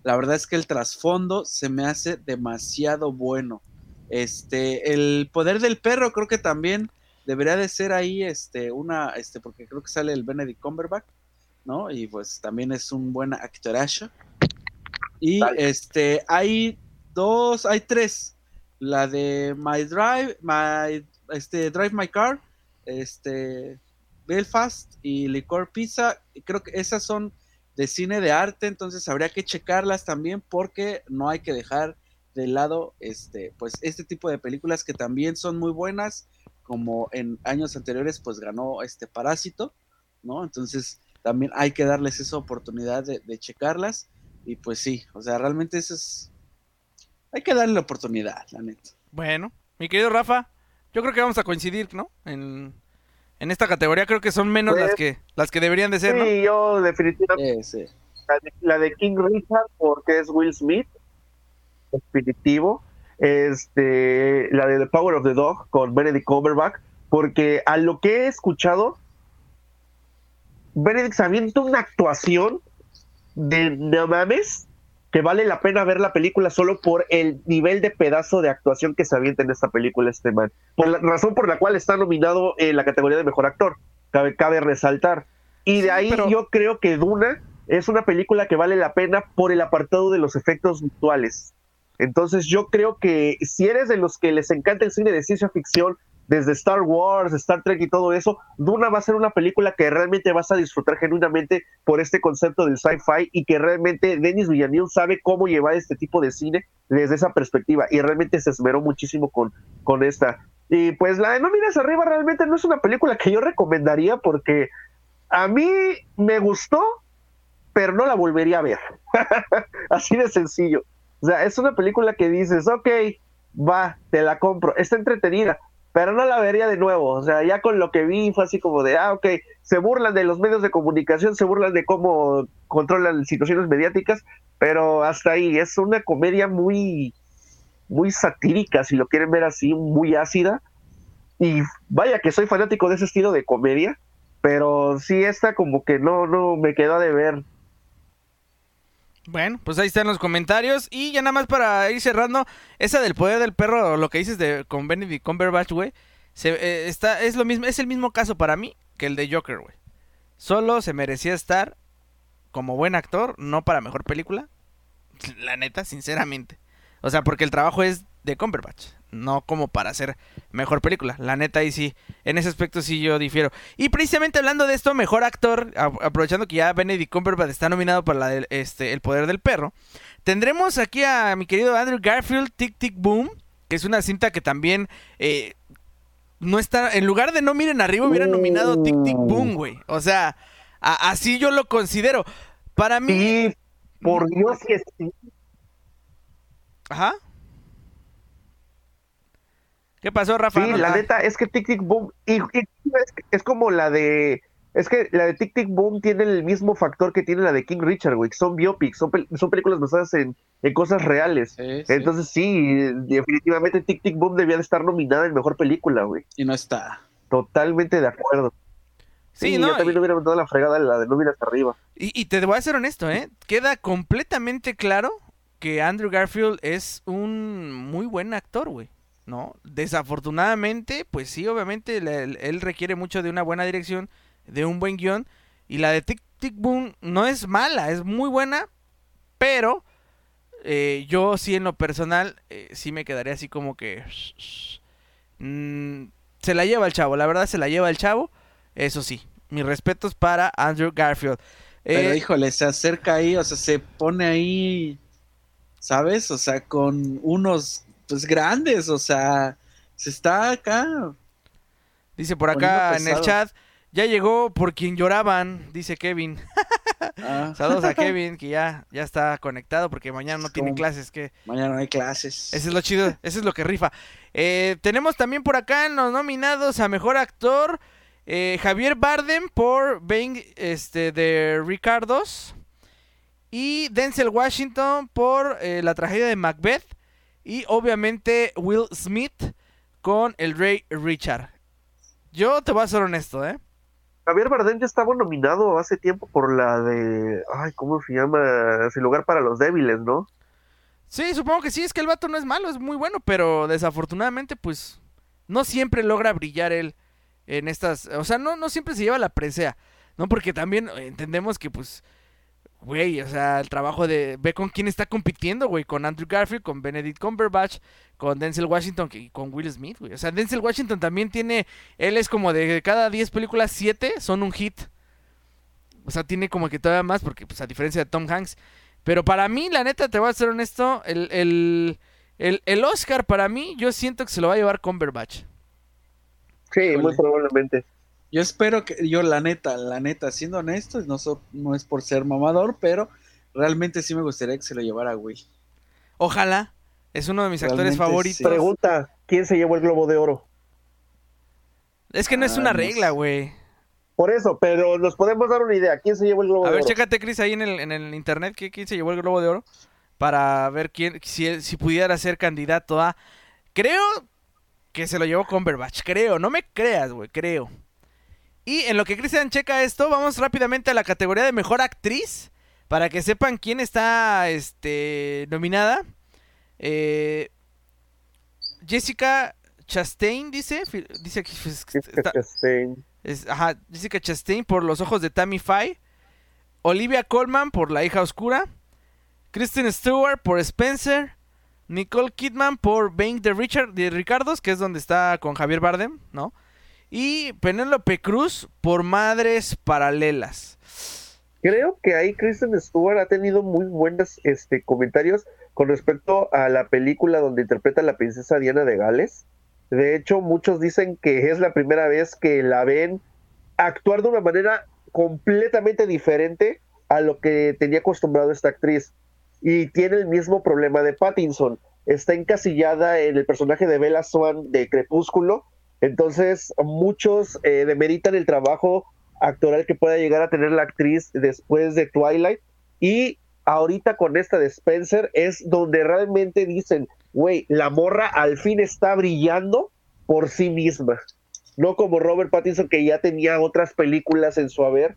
la verdad es que el trasfondo se me hace demasiado bueno. Este, el poder del perro creo que también debería de ser ahí este una este porque creo que sale el Benedict Cumberbatch, ¿no? Y pues también es un buen actorazo. Y Dale. este, hay dos, hay tres. La de My Drive, My, este, Drive My Car, este, Belfast y Licor Pizza. Creo que esas son de cine de arte, entonces habría que checarlas también porque no hay que dejar de lado este, pues este tipo de películas que también son muy buenas, como en años anteriores pues ganó este Parásito, ¿no? Entonces también hay que darles esa oportunidad de, de checarlas. Y pues sí, o sea, realmente eso es. Hay que darle la oportunidad, la neta. Bueno, mi querido Rafa, yo creo que vamos a coincidir, ¿no? En, en esta categoría creo que son menos pues, las que las que deberían de ser, sí, ¿no? Sí, yo definitivamente. Sí, sí. La, de, la, de, King Richard, porque es Will Smith, definitivo. Este, la de The Power of the Dog con Benedict Cumberbatch, porque a lo que he escuchado, Benedict se avienta una actuación de no mames que vale la pena ver la película solo por el nivel de pedazo de actuación que se avienta en esta película este man. Por la razón por la cual está nominado en la categoría de mejor actor, cabe, cabe resaltar. Y de sí, ahí pero... yo creo que Duna es una película que vale la pena por el apartado de los efectos visuales. Entonces yo creo que si eres de los que les encanta el cine de ciencia ficción, desde Star Wars, Star Trek y todo eso, Duna va a ser una película que realmente vas a disfrutar genuinamente por este concepto del sci-fi y que realmente Denis Villeneuve sabe cómo llevar este tipo de cine desde esa perspectiva y realmente se esmeró muchísimo con, con esta. Y pues la de No mires arriba realmente no es una película que yo recomendaría porque a mí me gustó, pero no la volvería a ver. [laughs] Así de sencillo. O sea, es una película que dices, ok, va, te la compro, está entretenida, pero no la vería de nuevo. O sea, ya con lo que vi fue así como de, ah, ok, se burlan de los medios de comunicación, se burlan de cómo controlan situaciones mediáticas, pero hasta ahí es una comedia muy, muy satírica, si lo quieren ver así, muy ácida. Y vaya que soy fanático de ese estilo de comedia, pero sí esta como que no, no me quedó de ver. Bueno, pues ahí están los comentarios. Y ya nada más para ir cerrando, esa del poder del perro, lo que dices de con Benedict Cumberbatch, güey. eh, está, es lo mismo, es el mismo caso para mí que el de Joker, güey. Solo se merecía estar como buen actor, no para mejor película. La neta, sinceramente. O sea, porque el trabajo es de Cumberbatch, no como para hacer mejor película. La neta, ahí sí, en ese aspecto sí yo difiero. Y precisamente hablando de esto, mejor actor, aprovechando que ya Benedict Cumberbatch está nominado para la del- este, El Poder del Perro, tendremos aquí a mi querido Andrew Garfield, Tic Tic Boom, que es una cinta que también eh, no está, en lugar de no miren arriba, hubiera nominado Tic Tic Boom, güey. O sea, a- así yo lo considero. Para mí... Sí, por Dios que sí. Ajá. ¿Qué pasó, Rafa? Sí, No, la neta es que Tic Tic Boom y, y es, es como la de es que la de Tic Tic Boom tiene el mismo factor que tiene la de King Richard, güey, son biopics, son, pel- son películas basadas en, en cosas reales. Sí, sí. Entonces sí, definitivamente Tic Tic Boom debía de estar nominada en mejor película, güey. Y no está. Totalmente de acuerdo. Sí, ¿no? yo también Y- hubiera mandado la fregada la de no miras arriba. Y, y te voy a ser honesto, ¿eh? Queda completamente claro que Andrew Garfield es un muy buen actor, güey. ¿No? Desafortunadamente, pues sí, obviamente él requiere mucho de una buena dirección, de un buen guion. Y la de Tic Tic Boom no es mala, es muy buena, pero eh, yo sí en lo personal eh, sí me quedaría así como que... mm, se la lleva el chavo, la verdad se la lleva el chavo. Eso sí, mis respetos para Andrew Garfield. Pero Eh, híjole, se acerca ahí, o sea, se pone ahí, ¿sabes? O sea, con unos, pues grandes, o sea, se está acá. Dice por acá en el chat, ya llegó por quien lloraban, dice Kevin. [laughs] ah, Saludos a [laughs] Kevin, que ya, ya está conectado porque mañana no tiene clases, que mañana no hay clases. ese es lo chido, eso es lo que rifa. Eh, tenemos también por acá en los nominados a Mejor Actor, eh, Javier Bardem por Being este, de Ricardos y Denzel Washington por eh, la tragedia de Macbeth y obviamente Will Smith con el Rey Richard. Yo te voy a ser honesto, ¿eh? Javier Bardem ya estaba nominado hace tiempo por la de, ay, ¿cómo se llama? Sin lugar para los débiles, ¿no? Sí, supongo que sí, es que el vato no es malo, es muy bueno, pero desafortunadamente, pues, no siempre logra brillar él en estas, o sea, no, no siempre se lleva la presea, ¿no? Porque también entendemos que, pues, güey, o sea, el trabajo de, ve con quién está compitiendo, güey, con Andrew Garfield, con Benedict Cumberbatch, con Denzel Washington y con Will Smith, güey. O sea, Denzel Washington también tiene, él es como de cada 10 películas, 7 son un hit. O sea, tiene como que todavía más, porque, pues, a diferencia de Tom Hanks, pero para mí, la neta, te voy a ser honesto, el, el, el, el Oscar para mí, yo siento que se lo va a llevar Cumberbatch. Sí, muy probablemente. Yo espero que, yo la neta, la neta, siendo honesto, no, so- no es por ser mamador, pero realmente sí me gustaría que se lo llevara, güey. Ojalá, es uno de mis actores favoritos. sí. Pregunta, ¿quién se llevó el Globo de Oro? Es que no es Ah, una no regla, güey. Por eso, pero nos podemos dar una idea. ¿Quién se llevó el Globo A de ver, Oro? chécate, Chris, ahí en el, en el internet, ¿qué- ¿quién se llevó el Globo de Oro? Para ver quién, si, si pudiera ser candidato a... Creo que se lo llevó Cumberbatch, creo, no me creas, güey, creo. Y en lo que Cristian checa esto, vamos rápidamente a la categoría de Mejor Actriz, para que sepan quién está este, nominada. Eh, Jessica Chastain, dice, dice pues, Jessica Chastain. es- ajá, Jessica Chastain por los ojos de Tammy Faye. Olivia Colman por La hija oscura, Kristen Stewart por Spencer, Nicole Kidman por Bank de Richard de Ricardos, que es donde está con Javier Bardem, ¿no? Y Penélope Cruz por Madres Paralelas. Creo que ahí Kristen Stewart ha tenido muy buenos este, comentarios con respecto a la película donde interpreta a la princesa Diana de Gales. De hecho, muchos dicen que es la primera vez que la ven actuar de una manera completamente diferente a lo que tenía acostumbrado esta actriz. Y tiene el mismo problema de Pattinson. Está encasillada en el personaje de Bella Swan de Crepúsculo. Entonces, muchos eh, demeritan el trabajo actoral que pueda llegar a tener la actriz después de Twilight. Y ahorita con esta de Spencer es donde realmente dicen, güey, la morra al fin está brillando por sí misma. No como Robert Pattinson que ya tenía otras películas en su haber,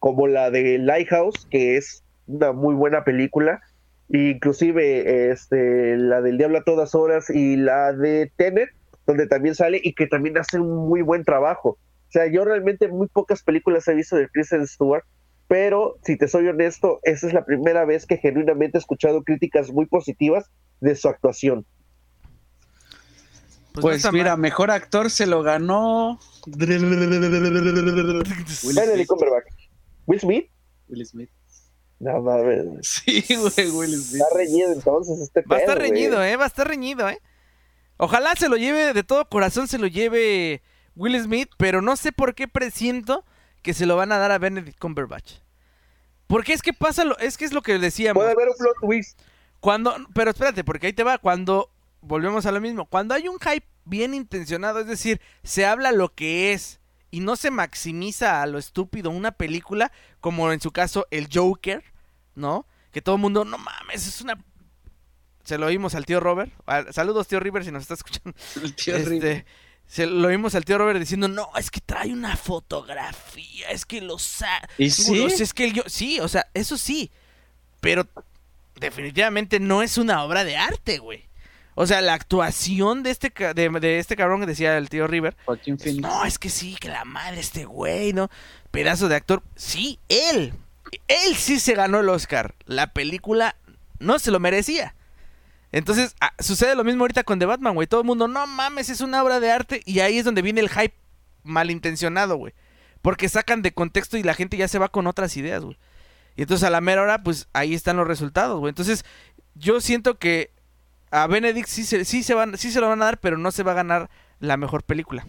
como la de Lighthouse, que es una muy buena película, inclusive este, la del Diablo a todas horas y la de Tenet, donde también sale y que también hace un muy buen trabajo. O sea, yo realmente muy pocas películas he visto de Kristen Stewart, pero si te soy honesto, esa es la primera vez que genuinamente he escuchado críticas muy positivas de su actuación. Pues, pues mira, mejor actor se lo ganó. Will Cumberbatch. ¿Will Smith? Will Smith. No mames. Sí, güey, Will Smith. Está reñido entonces este Va a estar reñido, güey. eh. Va a estar reñido, eh. Ojalá se lo lleve de todo corazón, se lo lleve Will Smith, pero no sé por qué presiento que se lo van a dar a Benedict Cumberbatch. Porque es que pasa, lo, es que es lo que decíamos. Puede haber un plot twist. Cuando, pero espérate, porque ahí te va, cuando volvemos a lo mismo, cuando hay un hype bien intencionado, es decir, se habla lo que es y no se maximiza a lo estúpido una película, como en su caso el Joker, ¿no? Que todo el mundo, no mames, es una... Se lo oímos al tío Robert. Saludos, tío River, si nos está escuchando. [laughs] El tío Este, River. se lo oímos al tío Robert diciendo, no, es que trae una fotografía, es que lo sa... ¿Y sí? Es que el yo... Sí, o sea, eso sí. Pero definitivamente no es una obra de arte, güey. O sea, la actuación de este, de, de este cabrón que decía el tío River. Phoenix. No, es que sí, que la madre este güey, ¿no? Pedazo de actor. Sí, él. Él sí se ganó el Oscar. La película no se lo merecía. Entonces, ah, sucede lo mismo ahorita con The Batman, güey. Todo el mundo, no mames, es una obra de arte. Y ahí es donde viene el hype malintencionado, güey. Porque sacan de contexto y la gente ya se va con otras ideas, güey. Y entonces a la mera hora, pues ahí están los resultados, güey. Entonces, yo siento que a Benedict sí se, sí, se van, sí se lo van a dar, pero no se va a ganar la mejor película.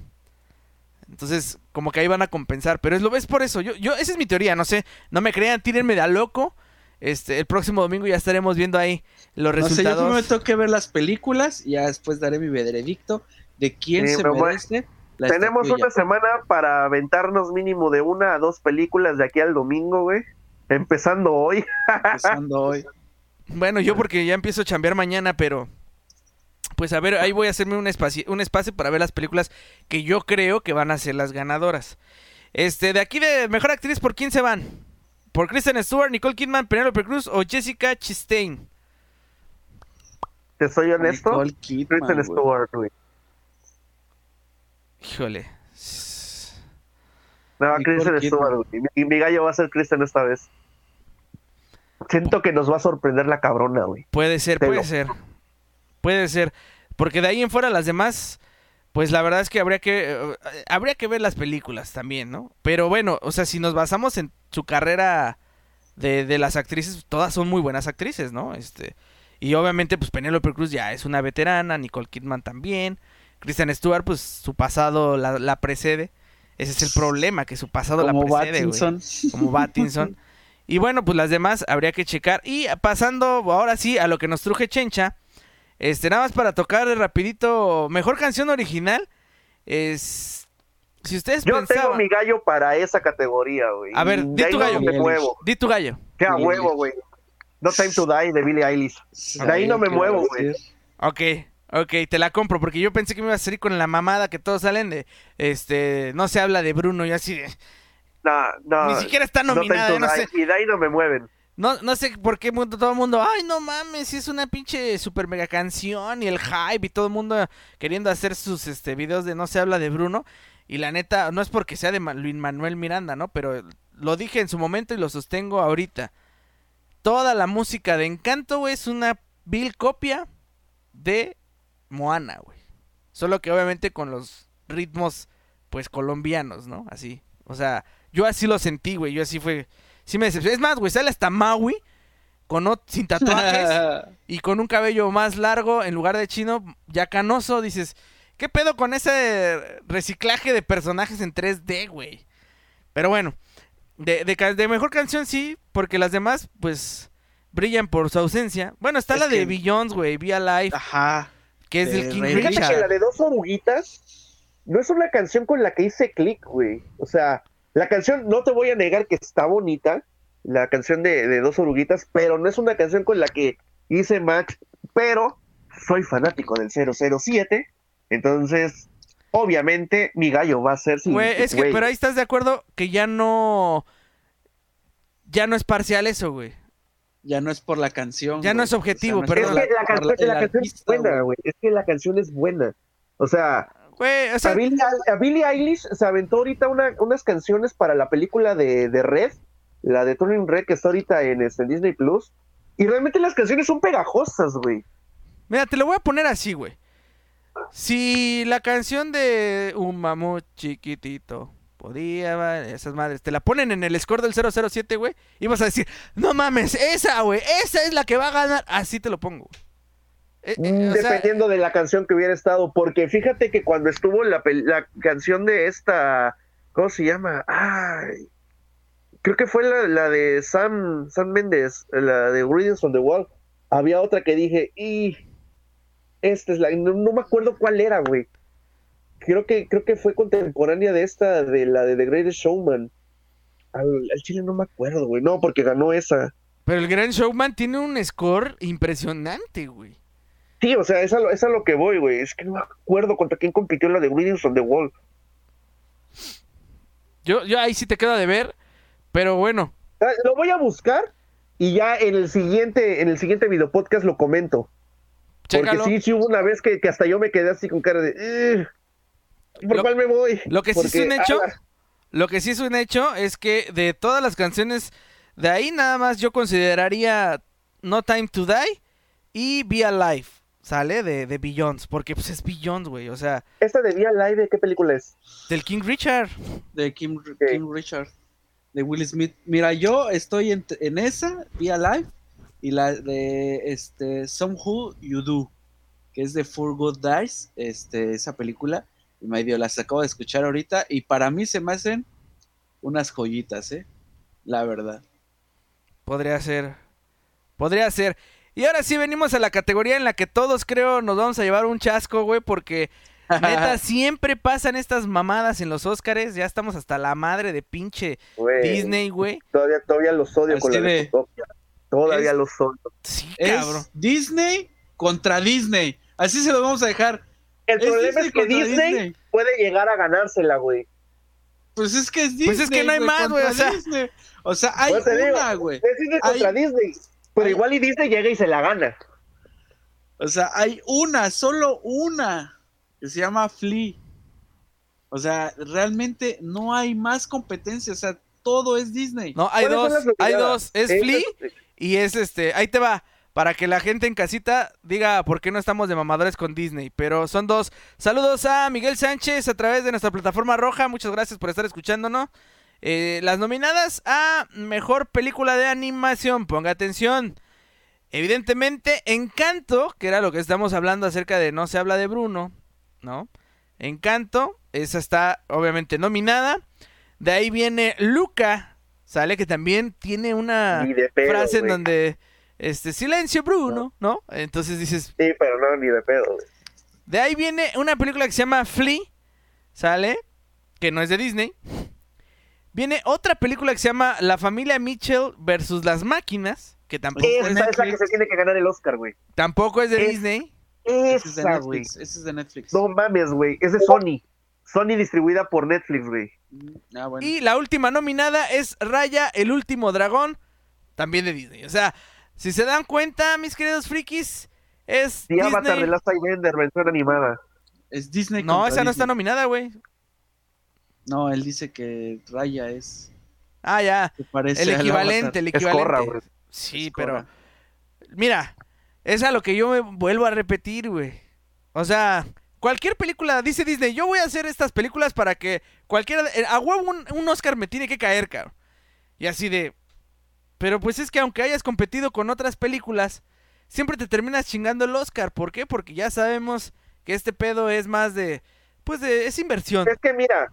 Entonces, como que ahí van a compensar. Pero es lo es por eso. Yo, yo, esa es mi teoría, no sé. No me crean, tírenme de a loco. Este, el próximo domingo ya estaremos viendo ahí los No sé, yo resultados. primero tengo que ver las películas y ya después daré mi veredicto de quién Sí, se merece la Tenemos estatuilla. una semana para aventarnos mínimo de una a dos películas de aquí al domingo, güey. Empezando hoy. [laughs] Empezando hoy. Bueno, yo porque ya empiezo a chambear mañana, pero pues a ver, ahí voy a hacerme un espacio, un espacio para ver las películas que yo creo que van a ser las ganadoras. Este, de aquí de mejor actriz, ¿por quién se van? ¿Por Kristen Stewart, Nicole Kidman, Penelope Cruz o Jessica Chastain? Te soy honesto. Nicole Kidman, Kristen. Stewart, güey. Híjole. No, Nicole Kristen Kidman. Stewart, güey. Y mi gallo va a ser Kristen esta vez. Siento que nos va a sorprender la cabrona, güey. Puede ser, Te puede lo- ser. Puede ser. Porque de ahí en fuera las demás, pues la verdad es que habría que eh, habría que ver las películas también, ¿no? Pero bueno, o sea, si nos basamos en su carrera de, de las actrices, todas son muy buenas actrices, ¿no? Este, y obviamente, pues Penélope Cruz ya es una veterana, Nicole Kidman también, Kristen Stewart, pues su pasado la, la precede. Ese es el problema, que su pasado Como la precede, güey Pattinson. como Battinson. [laughs] y bueno, pues las demás habría que checar. Y pasando ahora sí a lo que nos truje Chencha. Este, nada más para tocar rapidito, mejor canción original. Es. Si ustedes Yo tengo mi gallo para esa categoría, güey. A ver, di de ahí tu no gallo. me muevo. Di tu gallo. Bien. huevo, güey. No Time to Die de Billie Eilish. De ahí no me ¿qué muevo, güey. Ok, ok, te la compro. Porque yo pensé que me iba a salir con la mamada que todos salen de. Este. No se habla de Bruno y así de. No, no. Ni siquiera está No Time nominada, to no Die. sé. Y de ahí no me mueven. No, no sé por qué todo el mundo, ay, no mames, es una pinche super mega canción y el hype y todo el mundo queriendo hacer sus este videos de no se habla de Bruno. Y la neta, no es porque sea de Luis Manuel Miranda, ¿no? Pero lo dije en su momento y lo sostengo ahorita. Toda la música de Encanto, güey, es una vil copia de Moana, güey. Solo que obviamente con los ritmos, pues, colombianos, ¿no? Así. O sea, yo así lo sentí, güey. Yo así fue. Sí me decepcioné. Es más, güey, sale hasta Maui con sin tatuajes [laughs] y con un cabello más largo en lugar de chino, ya canoso. Dices, ¿qué pedo con ese reciclaje de personajes en 3D, güey? Pero bueno, de, de, mejor canción sí, porque las demás, pues, brillan por su ausencia. Bueno, está Es la de Beyoncé, güey, Via Life, Ajá. que es de del King Richard. que la de dos oruguitas no es una canción con la que hice click, güey. O sea, la canción, no te voy a negar que está bonita, la canción de, de dos oruguitas, pero no es una canción con la que hice match, pero soy fanático del 007, entonces, obviamente, mi gallo va a ser sin... Güey, es que, güey. pero ahí estás de acuerdo que ya no. Ya no es parcial eso, güey. Ya no es por la canción. Ya no es objetivo, es perdón. por Es que la, canción, el la canción es buena, güey. Es que la canción es buena. O sea, Güey, o sea, a, Billie, a Billie Eilish se aventó ahorita una- unas canciones para la película de, de Red, la de Turning Red que está ahorita en, este, en Disney Plus. Y realmente las canciones son pegajosas, güey. Mira, te lo voy a poner así, güey. Si la canción de Un mamut chiquitito podía, esas madres, te la ponen en el score del 007, güey, y vas a decir, no mames, esa, güey, esa es la que va a ganar. Así te lo pongo. güey. Eh, eh, o sea, Dependiendo de la canción que hubiera estado. Porque fíjate que cuando estuvo la, la canción de esta. ¿Cómo se llama? Ay. Creo que fue la, la de Sam, Sam Mendes, la de Readings on the Wall. Había otra que dije, y esta es la, no, no me acuerdo cuál era, güey. Creo que, creo que fue contemporánea de esta, de la de The Greatest Showman. Al, al chile no me acuerdo, güey. No, porque ganó esa. pero el Gran Showman tiene un score impresionante, güey. Sí, o sea, es a, lo, es a lo que voy, güey. Es que no me acuerdo contra quién compitió en la de Readings on the Wall. Yo, yo ahí sí te quedo de ver, pero bueno, Ah, Lo voy a buscar y ya en el siguiente, en el siguiente video podcast lo comento. chécalo. Porque sí, sí hubo una vez que, que hasta yo me quedé así con cara de. "Ugh, ¿Por Lo- cuál me voy? lo que sí es un hecho- ala, Lo que sí es un hecho es que de todas las canciones, de ahí nada más yo consideraría No Time to Die y Be Alive, ¿sale? De, de Beyoncé, porque pues es Beyoncé, güey, o sea, ¿Esta de Vía Live de qué película es? del King Richard. De Kim, Kim Richard. De Will Smith. Mira, yo estoy en, en esa, Via Live, y la de este Somehow You Do, que es de Four Good Dice, este, esa película. Y medio las acabo de escuchar ahorita. Y para mí se me hacen unas joyitas, ¿eh? La verdad. Podría ser. Podría ser. Y ahora sí venimos a la categoría en la que todos creo nos vamos a llevar un chasco, güey, porque neta [laughs] siempre pasan estas mamadas en los Óscares. Ya estamos hasta la madre de pinche Güey, Disney, güey. Todavía, todavía los odio con Así la de- de Zootopia. Todavía Es- los odio. Sí, es cabrón. Disney contra Disney. Así se lo vamos a dejar. El Es problema es que Disney, puede llegar a ganársela, güey. Pues es que es Disney. Pues es que no hay más, güey, o sea- Disney. O sea, hay Pues digo, una, güey. Es Disney Hay- contra Disney. Pero igual y Disney llega y se la gana. O sea, hay una, solo una, que se llama Flea. O sea, realmente no hay más competencia. O sea, todo es Disney. No, hay ¿Cuáles son dos, hay dos. Es Flea y es este. Ahí te va. Para que la gente en casita diga por qué no estamos de mamadores con Disney. Pero son dos. Saludos a Miguel Sánchez a través de nuestra plataforma roja. Muchas gracias por estar escuchándonos. Eh, las nominadas a mejor película de animación. Ponga atención. Evidentemente, Encanto, que era lo que estamos hablando acerca de No se habla de Bruno, ¿no? Encanto, esa está obviamente nominada. De ahí viene Luca, sale que también tiene una pedo, frase en donde este silencio Bruno, ¿no? Entonces dices, Sí, pero no, ni de pedo, de ahí viene una película que se llama Flea, sale que no es de Disney. Viene otra película que se llama La familia Mitchell versus las máquinas, que tampoco, Esa es, Esa es la que se tiene que ganar el Oscar, güey. tampoco es de Es- Disney. Ese es de Esa, güey. Ese es de Netflix. No mames, güey. Es de Sony. Sony distribuida por Netflix, güey. Mm, Ah, bueno. Y la última nominada es Raya, el último dragón, también de Disney. O sea, si se dan cuenta, mis queridos frikis, es Y Avatar Disney. de Last Airbender, versión animada. Es Disney. No, esa no está nominada, güey. No, él dice que Raya es. Ah, ya. Parece El al equivalente, el equivalente. Güey. Sí, Es pero. Mira, es a lo que yo me vuelvo a repetir, güey. O sea, cualquier película, dice Disney, yo voy a hacer estas películas para que cualquiera. de- A huevo un, un Oscar me tiene que caer, cabrón. Y así de. Pero pues es que aunque hayas competido con otras películas, siempre te terminas chingando el Oscar. ¿Por qué? Porque ya sabemos que este pedo es más de. Pues de. Es inversión. Es que mira,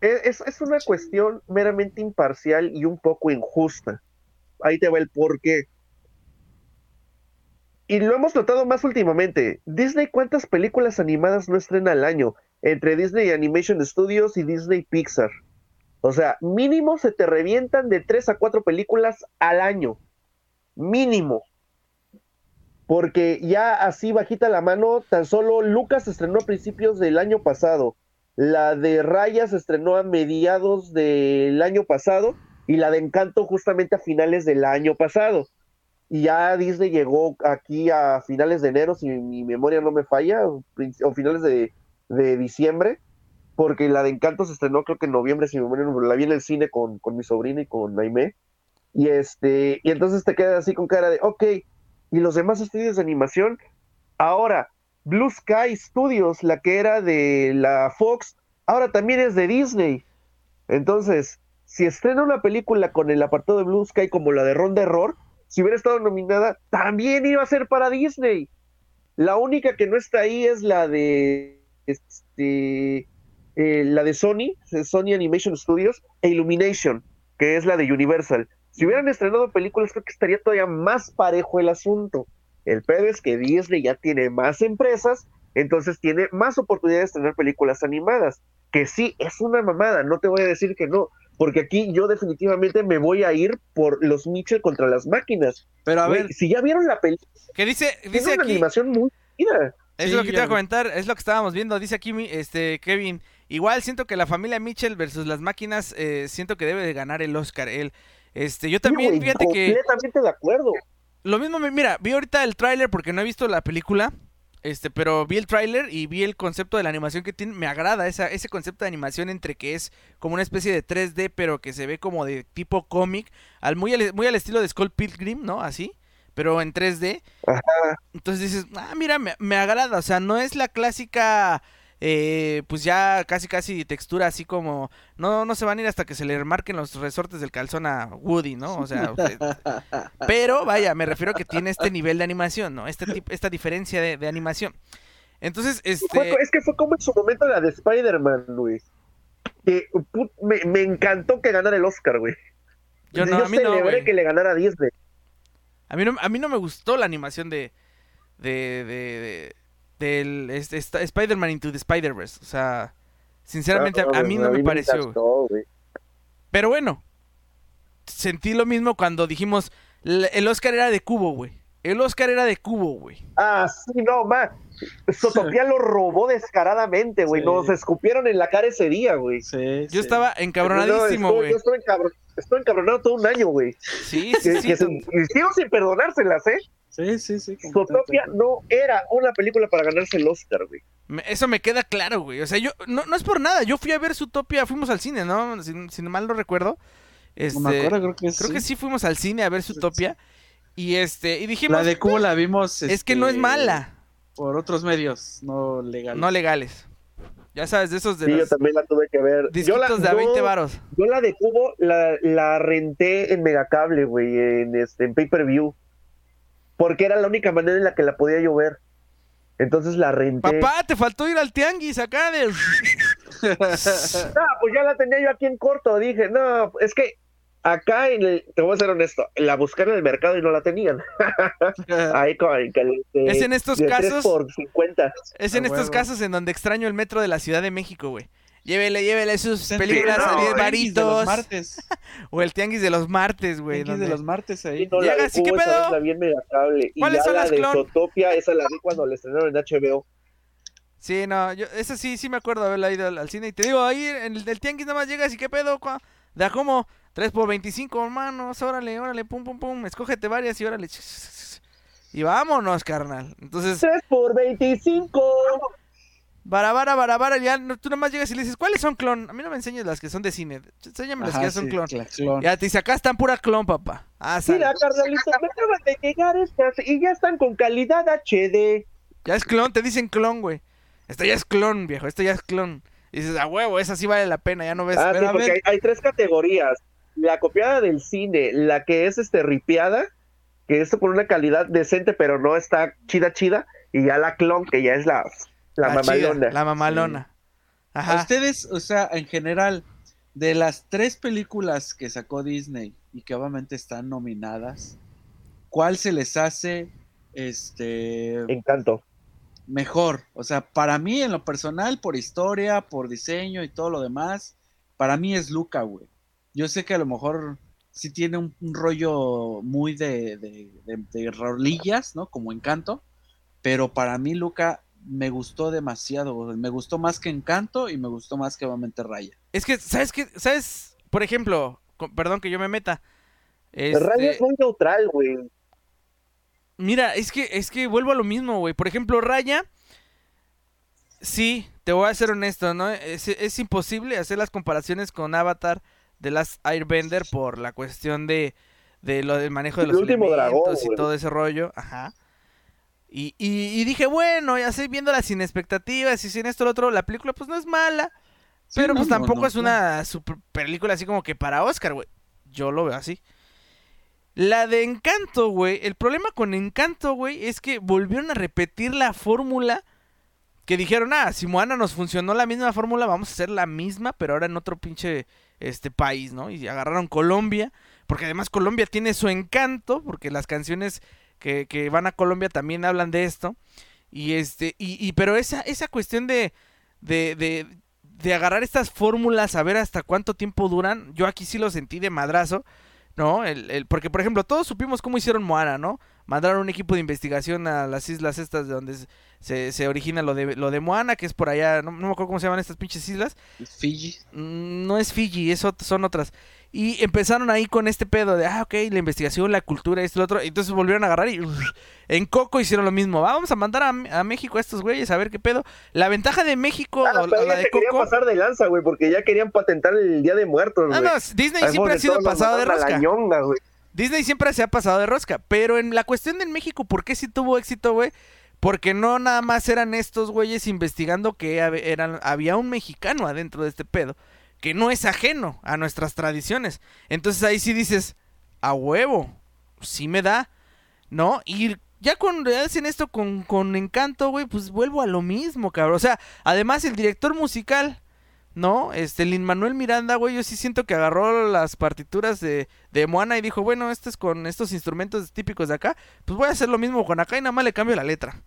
es, es una cuestión meramente imparcial y un poco injusta. Ahí te va el porqué. Y lo hemos notado más últimamente. Disney, ¿cuántas películas animadas no estrena al año? Entre Disney Animation Studios y Disney Pixar. O sea, mínimo se te revientan de tres a cuatro películas al año. Mínimo. Porque ya así bajita la mano, tan solo Lucas estrenó a principios del año pasado. La de Raya se estrenó a mediados del año pasado y la de Encanto justamente a finales del año pasado. Y ya Disney llegó aquí a finales de enero, si mi memoria no me falla, o, finales de, de diciembre, porque la de Encanto se estrenó creo que en noviembre, si mi memoria no la vi en el cine con, con mi sobrina y con Naime. Y este, y entonces te quedas así con cara de, ok, y los demás estudios de animación. Ahora, Blue Sky Studios, la que era de la Fox, ahora también es de Disney. Entonces, si estrena una película con el apartado de Blue Sky como la de Ronda Error, si hubiera estado nominada, también iba a ser para Disney. La única que no está ahí es la de este eh, la de Sony, Sony Animation Studios, e Illumination, que es la de Universal. Si hubieran estrenado películas, creo que estaría todavía más parejo el asunto. El pedo es que Disney ya tiene más empresas, entonces tiene más oportunidades de tener películas animadas. Que sí, es una mamada, no te voy a decir que no, porque aquí yo definitivamente me voy a ir por los Mitchell contra las máquinas. Pero a ver, si ya vieron la película, Que dice, dice una aquí. animación muy chida. Es Sí, lo que te iba a comentar, es lo que estábamos viendo. Dice aquí este Kevin. Igual siento que la familia Mitchell versus las máquinas, eh, siento que debe de ganar el Oscar. Él. Este, yo también, Sí, güey, fíjate que completamente de acuerdo. Lo mismo, me- mira, vi ahorita el tráiler porque no he visto la película. Este, pero vi el tráiler y vi el concepto de la animación que tiene. Me agrada esa, ese concepto de animación entre que es como una especie de 3D, pero que se ve como de tipo cómic. Al, muy, al, muy al estilo de Skull Pilgrim, ¿no? Así. Pero en 3D. Ajá. Entonces dices, ah, mira, me, me agrada. O sea, no es la clásica, eh, pues ya casi casi textura así como, no, no se van a ir hasta que se le marquen los resortes del calzón a Woody, ¿no? O sea, [laughs] eh, pero vaya, me refiero a que tiene este nivel de animación, ¿no? Este esta diferencia de, de animación. Entonces, Fue- este, es que fue como en su momento la de Spider-Man, Luis. Que put- me, me encantó que ganara el Oscar, güey. yo no, a mí no, celebré que le ganara Disney. A mí no, a mí no me gustó la animación de, de, de, de- del este, esta- Spider-Man Into the Spider-Verse. O sea, sinceramente, a, a mí no me pareció. Pero bueno, sentí lo mismo cuando dijimos, "L- el Oscar era de Cubo, güey. El Oscar era de Cubo, güey. Ah, sí, no, ma. Sotopía lo robó descaradamente, güey. Sí. Nos escupieron en la cara ese día, güey. sí, Yo sí. estaba encabronadísimo, güey. Yo encabron- estoy encabronado todo un año, güey. Sí, sí, Que, sí. que se- y sigo sin perdonárselas, ¿eh? Sí, sí, sí. Zootopia no era una película para ganarse el Oscar, güey. Eso me queda claro, güey. O sea, yo, no, no es por nada. Yo fui a ver Zootopia, fuimos al cine, ¿no? Si, si mal no recuerdo. Este, No me acuerdo, creo que sí. creo que sí fuimos al cine a ver Zootopia. Y este, y dijimos, La de Cubo la vimos. es que no es este, mala, Por otros medios, no legales. no legales. Ya sabes, de esos de Sí, yo también la tuve que ver. Yo la, de a 20 yo- varos. Yo la de Cubo la, la renté en Megacable, güey, en, este, en pay-per-view. Porque era la única manera en la que la podía yo ver. Entonces la renté. Papá, te faltó ir al tianguis acá de... [laughs] No, pues ya la tenía yo aquí en corto. Dije, no, es que acá, en el- te voy a ser honesto, la busqué en el mercado y no la tenían. [laughs] Ahí con el de- Es en estos de casos- por 50. Es en estos casos en donde extraño el metro de la Ciudad de México, güey. Llévele, llévele sus Sí, películas no, a 10 Tianguis de varitos. los martes. [laughs] O el tianguis de los martes, güey. Tianguis de los martes ahí. no, la de Llegas, ¿y qué Cubo, esa pedo? la vi en Megacable. Y ¿Cuáles ya son la las de clon? Zootopia, esa la vi cuando la estrenaron en HBO. Sí, no, yo, eso sí, sí me acuerdo haberla ido al, al cine. Y te digo, ahí en el del tianguis nada más llegas y qué pedo, cua? ¿De a cómo? 3 por 25, hermanos, órale, órale, pum, pum, pum. Escógete varias y órale. Y vámonos, carnal. Entonces, 3 por 25. Barabara, barabara, ya no- tú nomás llegas y le dices, ¿cuáles son clon? A mí no me enseñes las que son de cine. Enséñame las que ya son sí, clon. Ya te dice, acá están pura clon, papá. Ah. Mira, carnalito, me acaban de llegar estas y ya están con calidad HD. Ya es clon, te dicen clon, güey. Esto ya es clon, viejo, esto ya es clon. Y dices, a huevo, esa sí vale la pena, ya no ves. Ah, pero sí, a porque ver. hay, hay tres categorías. La copiada del cine, la que es este ripiada, que es con una calidad decente, pero no está chida chida, y ya la clon, que ya es la, la, mamalona. la mamalona. A ustedes, o sea, en general, de las tres películas que sacó Disney y que obviamente están nominadas, ¿cuál se les hace este Encanto. mejor? O sea, para mí, en lo personal, por historia, por diseño y todo lo demás, para mí es Luca, güey. Yo sé que a lo mejor sí tiene un, un rollo muy de, de, de- de rolillas, ¿no? Como encanto, pero para mí Luca me gustó demasiado, güey. me gustó más que Encanto y me gustó más que obviamente Raya. Es que, ¿sabes qué? ¿Sabes? Por ejemplo, perdón que yo me meta. Este, Raya es muy neutral, güey. Mira, es que, es que vuelvo a lo mismo, güey. Por ejemplo, Raya. Sí, te voy a ser honesto, ¿no? Es, es imposible hacer las comparaciones con Avatar de las Airbender por la cuestión de, de lo del manejo de El los último elementos dragón, y todo ese rollo. Ajá. Y, y, y dije, bueno, ya sé, viéndola sin expectativas y sin esto lo otro, la película pues no es mala. Sí, Pero no, pues tampoco no, es una super película así como que para Oscar, güey. Yo lo veo así. La de Encanto, güey. El problema con Encanto, güey, es que volvieron a repetir la fórmula que dijeron, ah, si Moana nos funcionó la misma fórmula, vamos a hacer la misma, pero ahora en otro pinche este país, ¿no? Y agarraron Colombia, porque además Colombia tiene su encanto, porque las canciones que, van a Colombia también hablan de esto. Y este, y, y pero esa, esa cuestión de, de, de, de agarrar estas fórmulas, a ver hasta cuánto tiempo duran, yo aquí sí lo sentí de madrazo, ¿no? El, el, porque, por ejemplo, todos supimos cómo hicieron Moana, ¿no? Mandaron un equipo de investigación a las islas estas de donde se, se origina lo de, lo de Moana, que es por allá, no, no me acuerdo cómo se llaman estas pinches islas. Fiji. Mm, No es Fiji, es ot- son otras. Y empezaron ahí con este pedo de, ah, ok, la investigación, la cultura, esto y lo otro. Entonces volvieron a agarrar y en Coco hicieron lo mismo. Vamos a mandar a, a México a estos güeyes a ver qué pedo. La ventaja de México, Ah, o, pero o la ya de se Coco. pasar de lanza, güey, porque ya querían patentar el Día de Muertos, Ah, no, Disney siempre ha sido pasado de rosca. ñonga. Disney siempre se ha pasado de rosca. Pero en la cuestión de México, ¿por qué sí tuvo éxito, güey? Porque no nada más eran estos güeyes investigando que eran, había un mexicano adentro de este pedo. Que no es ajeno a nuestras tradiciones. Entonces ahí sí dices, a huevo, sí me da, ¿no? Y ya cuando hacen esto con, con encanto, güey, pues vuelvo a lo mismo, cabrón. O sea, además el director musical, ¿no? Este, Lin Manuel Miranda, güey, yo sí siento que agarró las partituras de, de Moana y dijo, bueno, este es con estos instrumentos típicos de acá, pues voy a hacer lo mismo con acá y nada más le cambio la letra.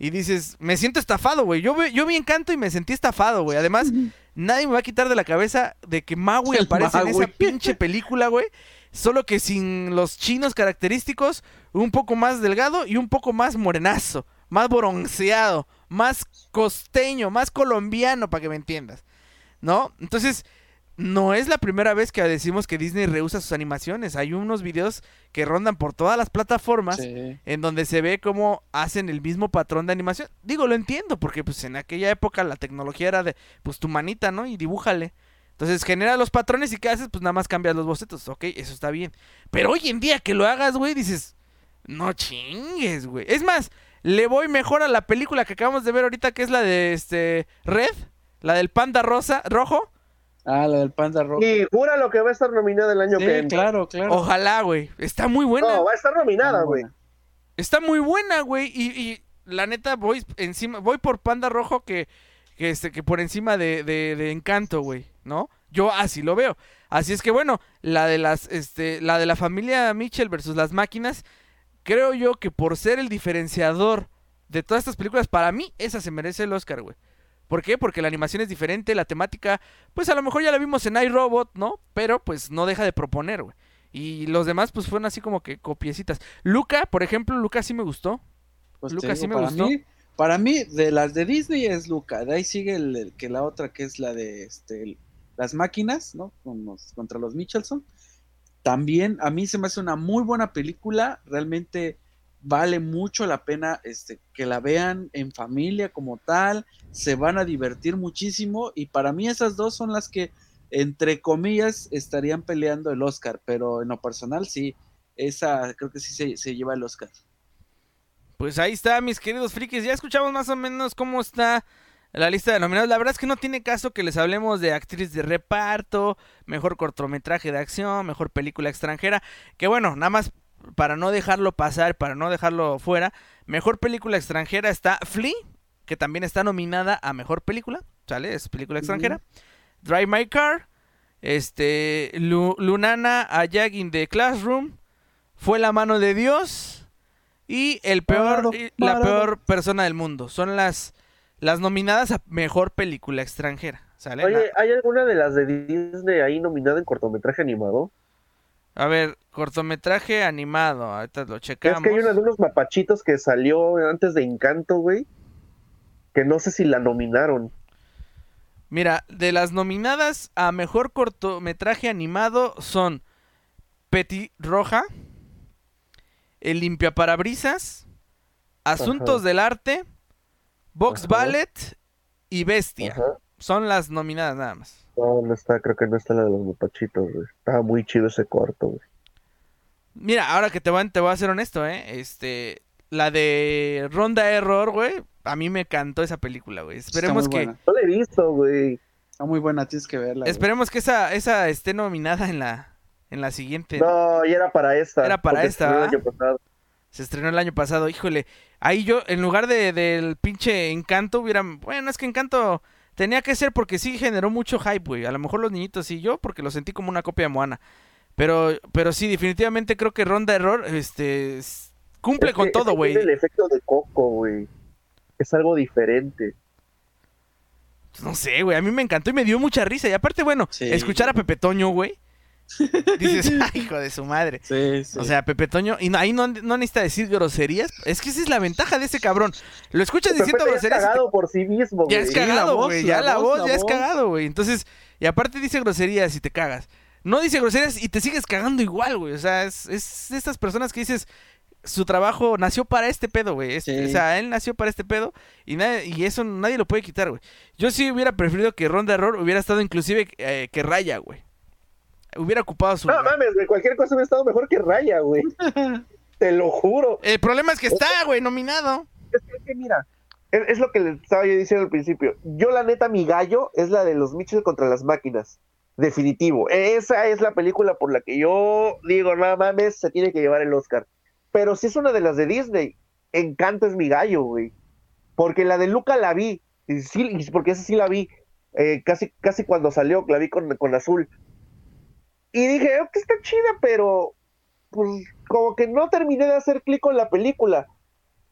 Y dices, me siento estafado, güey. Yo, yo vi Encanto y me sentí estafado, güey. Además, nadie me va a quitar de la cabeza de que Maui aparece en esa pinche película, güey. Solo que sin los chinos característicos, un poco más delgado y un poco más morenazo, más bronceado, más costeño, más colombiano, para que me entiendas. ¿No? Entonces, no es la primera vez que decimos que Disney rehúsa sus animaciones. Hay unos videos que rondan por todas las plataformas Sí. en donde se ve cómo hacen el mismo patrón de animación. Digo, lo entiendo, porque pues en aquella época la tecnología era de, pues tu manita, ¿no? Y dibújale. Entonces genera los patrones y ¿qué haces? Pues nada más cambias los bocetos, ok, eso está bien. Pero hoy en día que lo hagas, güey, dices, no chingues, güey. Es más, le voy mejor a la película que acabamos de ver ahorita, que es la de este Red, la del panda rosa, rojo. Ah, la del panda rojo. Y jura lo que va a estar nominada el año Sí, que entra. claro, claro. Ojalá, güey. Está muy buena. No, va a estar nominada, güey. Está muy buena, güey. Y, y la neta, voy encima, voy por Panda Rojo que, que, este, que por encima de, de, de Encanto, güey. ¿No? Yo así lo veo. Así es que bueno, la de las, este, la de la familia Mitchell versus las máquinas, creo yo que por ser el diferenciador de todas estas películas, para mí, esa se merece el Oscar, güey. ¿Por qué? Porque la animación es diferente, la temática, pues a lo mejor ya la vimos en iRobot, ¿no? Pero pues no deja de proponer, güey. Y los demás pues fueron así como que copiecitas. Luca, por ejemplo, Luca sí me gustó. Pues te Lucas, sí me para gustó. Mí, para mí, de las de Disney es Luca. De ahí sigue el, el que la otra, que es la de este, el- las máquinas, ¿no? Con los- contra los Michelson. También a mí se me hace una muy buena película. Realmente vale mucho la pena este, que la vean en familia como tal, se van a divertir muchísimo y para mí esas dos son las que entre comillas estarían peleando el Oscar, pero en lo personal sí, esa creo que sí se, se lleva el Oscar. Pues ahí está, mis queridos frikis. Ya escuchamos más o menos cómo está la lista de nominados. La verdad es que no tiene caso que les hablemos de actriz de reparto, mejor cortometraje de acción, mejor película extranjera. Que bueno, nada más para no dejarlo pasar, para no dejarlo fuera. Mejor película extranjera está Flea, que también está nominada a mejor película. ¿Sale? Es película extranjera. Drive My Car. Este. Lunana Ayag The Classroom. Fue la mano de Dios y el peor la peor persona del mundo. Son las las nominadas a mejor película extranjera. ¿sale? Oye, ¿hay alguna de las de Disney ahí nominada en cortometraje animado? A ver, cortometraje animado, ahorita lo checamos. Es que hay una de unos mapachitos que salió antes de Encanto, güey. Que no sé si la nominaron. Mira, de las nominadas a mejor cortometraje animado son Petit Roja, el limpiaparabrisas, Asuntos del Arte, Box Ballet y Bestia. Son las nominadas nada más. No, no está, creo que no está la de los mupachitos, güey. Estaba muy chido ese corto, güey. Mira, ahora que te voy, te voy a ser honesto, ¿eh? Este, la de Ronda Error, güey, a mí me encantó esa película, güey. Esperemos que... No la he visto, güey. Está muy buena, tienes que verla. Esperemos que esa, esa esté nominada en la, en la siguiente. No, y era para esta. Era para esta. Se estrenó el año pasado, híjole. Ahí yo, en lugar de, del pinche encanto, hubiera. Bueno, es que encanto tenía que ser porque sí generó mucho hype, güey. A lo mejor los niñitos y yo, porque lo sentí como una copia de Moana. Pero, pero sí, definitivamente creo que Ronda Error, este. Cumple con todo, güey. el efecto de Coco, güey. Es algo diferente. No sé, güey. A mí me encantó y me dio mucha risa. Y aparte, bueno, escuchar a Pepe Toño, güey [laughs] Dices, hijo de su madre. O sea, Pepe Toño, y ahí no, no, necesita decir groserías. Es que esa es la ventaja de ese cabrón. Lo escuchas diciendo groserías. Ya es cagado por sí mismo, Ya es cagado, güey. Ya la, voz, ya es cagado, güey. Entonces, y aparte dice groserías y te cagas. No dice groserías y te sigues cagando igual, güey. O sea, es, es estas personas que dices, su trabajo nació para este pedo, güey. O sea, él nació para este pedo y, y eso nadie lo puede quitar, güey. Yo sí hubiera preferido que Ronda Error hubiera estado inclusive eh, que Raya, güey hubiera ocupado su. No mames, güey, cualquier cosa hubiera estado mejor que Raya, güey. [laughs] Te lo juro. El problema es que está, güey, nominado. Es que, mira, es, lo que le estaba yo diciendo al principio. Yo, la neta, mi gallo es la de los Mitchell contra las máquinas. Definitivo. Esa es la película por la que yo digo, no mames, se tiene que llevar el Oscar. Pero si es una de las de Disney, Encanto es mi gallo, güey. Porque la de Luca la vi. Sí, porque esa sí la vi. Eh, casi, casi cuando salió, la vi con, con azul. Y dije, oh, que está chida, pero pues como que no terminé de hacer clic con la película.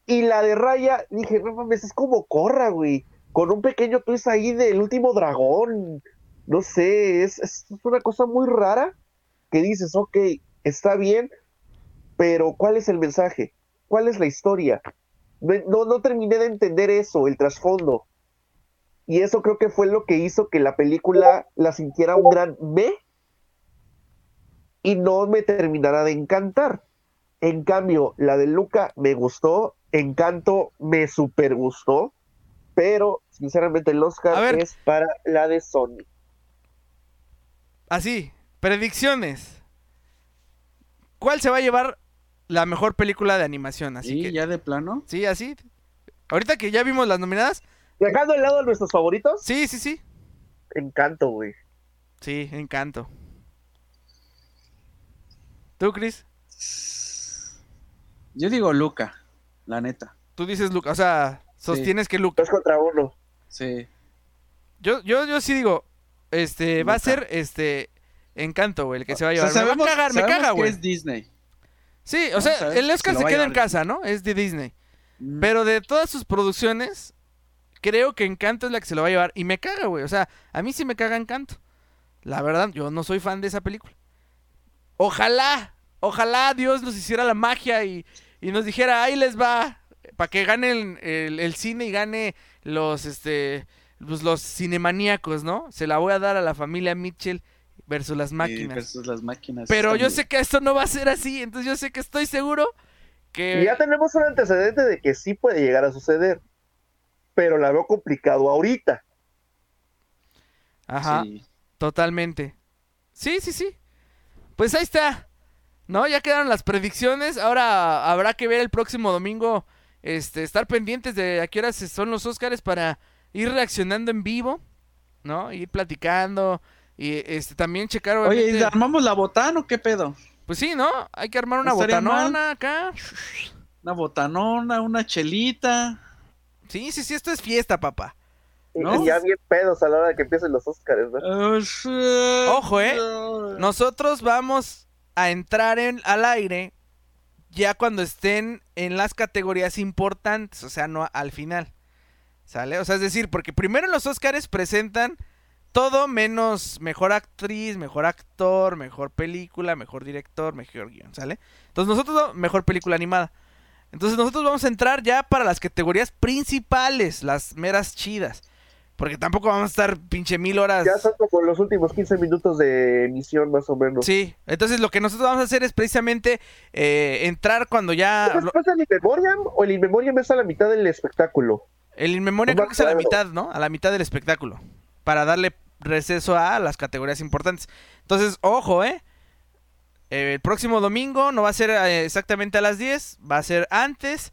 Y la de Raya, dije, no mames, es como Corra, güey. Con un pequeño twist ahí del último dragón. No sé, es, es una cosa muy rara que dices, ok, está bien, pero ¿cuál es el mensaje? ¿Cuál es la historia? No, no terminé de entender eso, el trasfondo. Y eso creo que fue lo que hizo que la película la sintiera un gran me y no me terminará de encantar. En cambio, la de Luca me gustó, Encanto me super gustó, pero sinceramente el Oscar es para la de Sony. Así, predicciones. ¿Cuál se va a llevar la mejor película de animación? Así que, ya de plano? Sí, así. Ahorita que ya vimos las nominadas. Dejando al lado nuestros favoritos. Sí, sí, sí. Encanto, güey. Sí, encanto. ¿Tú, Chris? Yo digo Luca, la neta. Tú dices Luca, o sea, sostienes que Luca. Dos contra uno. Sí. Yo, yo, yo sí digo, este, va a ser este Encanto, güey, el que se va a llevar. me va a cagar, me caga, güey. es Disney. Sí, o sea, el Oscar se, queda en casa, ¿no? Es de Disney. Mm. Pero de todas sus producciones, creo que Encanto es la que se lo va a llevar. Y me caga, güey. O sea, a mí sí me caga Encanto. La verdad, yo no soy fan de esa película. Ojalá, ojalá Dios nos hiciera la magia y, nos dijera, ahí les va, para que gane el, cine y gane los, este, pues, los cinemaníacos, ¿no? Se la voy a dar a la familia Mitchell versus las máquinas. versus las máquinas. Pero yo sé que esto no va a ser así, entonces yo sé que estoy seguro que... Y ya tenemos un antecedente de que sí puede llegar a suceder, pero la veo complicado ahorita. Ajá, Sí. totalmente. Sí, sí, sí. Pues ahí está. ¿No? Ya quedaron las predicciones. Ahora habrá que ver el próximo domingo. Este, estar pendientes de a qué horas son los Óscares para ir reaccionando en vivo. ¿No? Ir platicando. Y este también checar. Oye, ¿y obviamente- armamos la botana o qué pedo? Pues sí, ¿no? Hay que armar una botanona acá. Una botanona, una chelita. Sí, sí, sí, esto es fiesta, papá. Y- ¿No? Y ya bien pedos a la hora de que empiecen los Oscars, ¿no? Ojo, ¿eh? Nosotros vamos a entrar en, al aire ya cuando estén en las categorías importantes, o sea, no al final. ¿Sale? O sea, es decir, porque primero los Oscars presentan todo menos mejor actriz, mejor actor, mejor película, mejor director, mejor guion, ¿sale? Entonces nosotros, mejor película animada. Entonces nosotros vamos a entrar ya para las categorías principales, las meras chidas. Porque tampoco vamos a estar pinche mil horas. Ya son como los últimos 15 minutos de emisión, más o menos. Sí, entonces lo que nosotros vamos a hacer es precisamente eh, entrar cuando ya... ¿Es después del In Memoriam o el In Memoriam es a la mitad del espectáculo? El In Memoria No me creo que es a la mitad, ¿no? A la mitad del espectáculo. Para darle receso a las categorías importantes. Entonces, ojo, ¿eh? Eh, El próximo domingo no va a ser eh, exactamente a las 10, va a ser antes.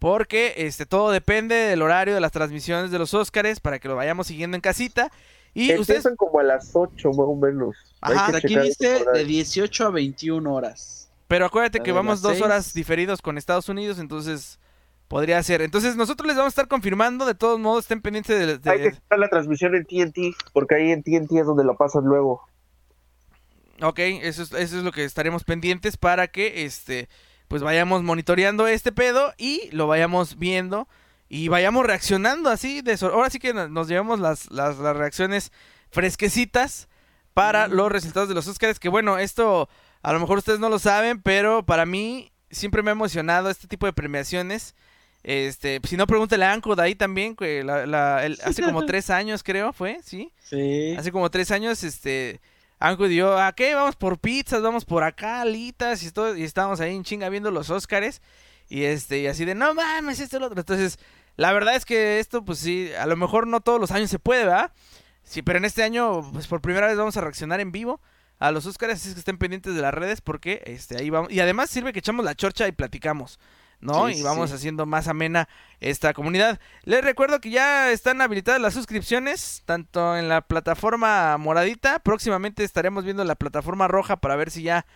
Porque este, todo depende del horario de las transmisiones de los Óscares para que lo vayamos siguiendo en casita. Y ustedes... Empiezan como a las 8 más o menos. Ajá. Aquí dice de 18 a 21 horas. Pero acuérdate que vamos dos horas diferidos con Estados Unidos, entonces podría ser. Entonces nosotros les vamos a estar confirmando, de todos modos estén pendientes de... de- Hay que checar la transmisión en TNT, porque ahí en TNT es donde la pasan luego. Ok, eso es, eso es lo que estaremos pendientes para que este pues vayamos monitoreando este pedo y lo vayamos viendo y vayamos reaccionando así de sor- ahora sí que no- nos llevamos las, las, las reacciones fresquecitas para Mm. los resultados de los Oscars que bueno esto a lo mejor ustedes no lo saben pero para mí siempre me ha emocionado este tipo de premiaciones este si no pregúntale a Anko de ahí también que la- la- el- hace como [laughs] tres años creo fue sí Sí. Hace como tres años, este, Anko dio, ¿a qué? Vamos por pizzas, vamos por acá, alitas, y, todo, y estábamos ahí en chinga viendo los Óscares, y este, y así de, no mames, esto y lo otro. Entonces, la verdad es que esto, pues sí, a lo mejor no todos los años se puede, ¿verdad? Sí, pero en este año, pues por primera vez vamos a reaccionar en vivo a los Óscares, así es que estén pendientes de las redes, porque, este, ahí vamos, y además sirve que echamos la chorcha y platicamos. ¿No? Sí, y vamos sí. haciendo más amena esta comunidad. Les recuerdo que ya están habilitadas las suscripciones, tanto en la plataforma moradita, próximamente estaremos viendo la plataforma roja para ver si ya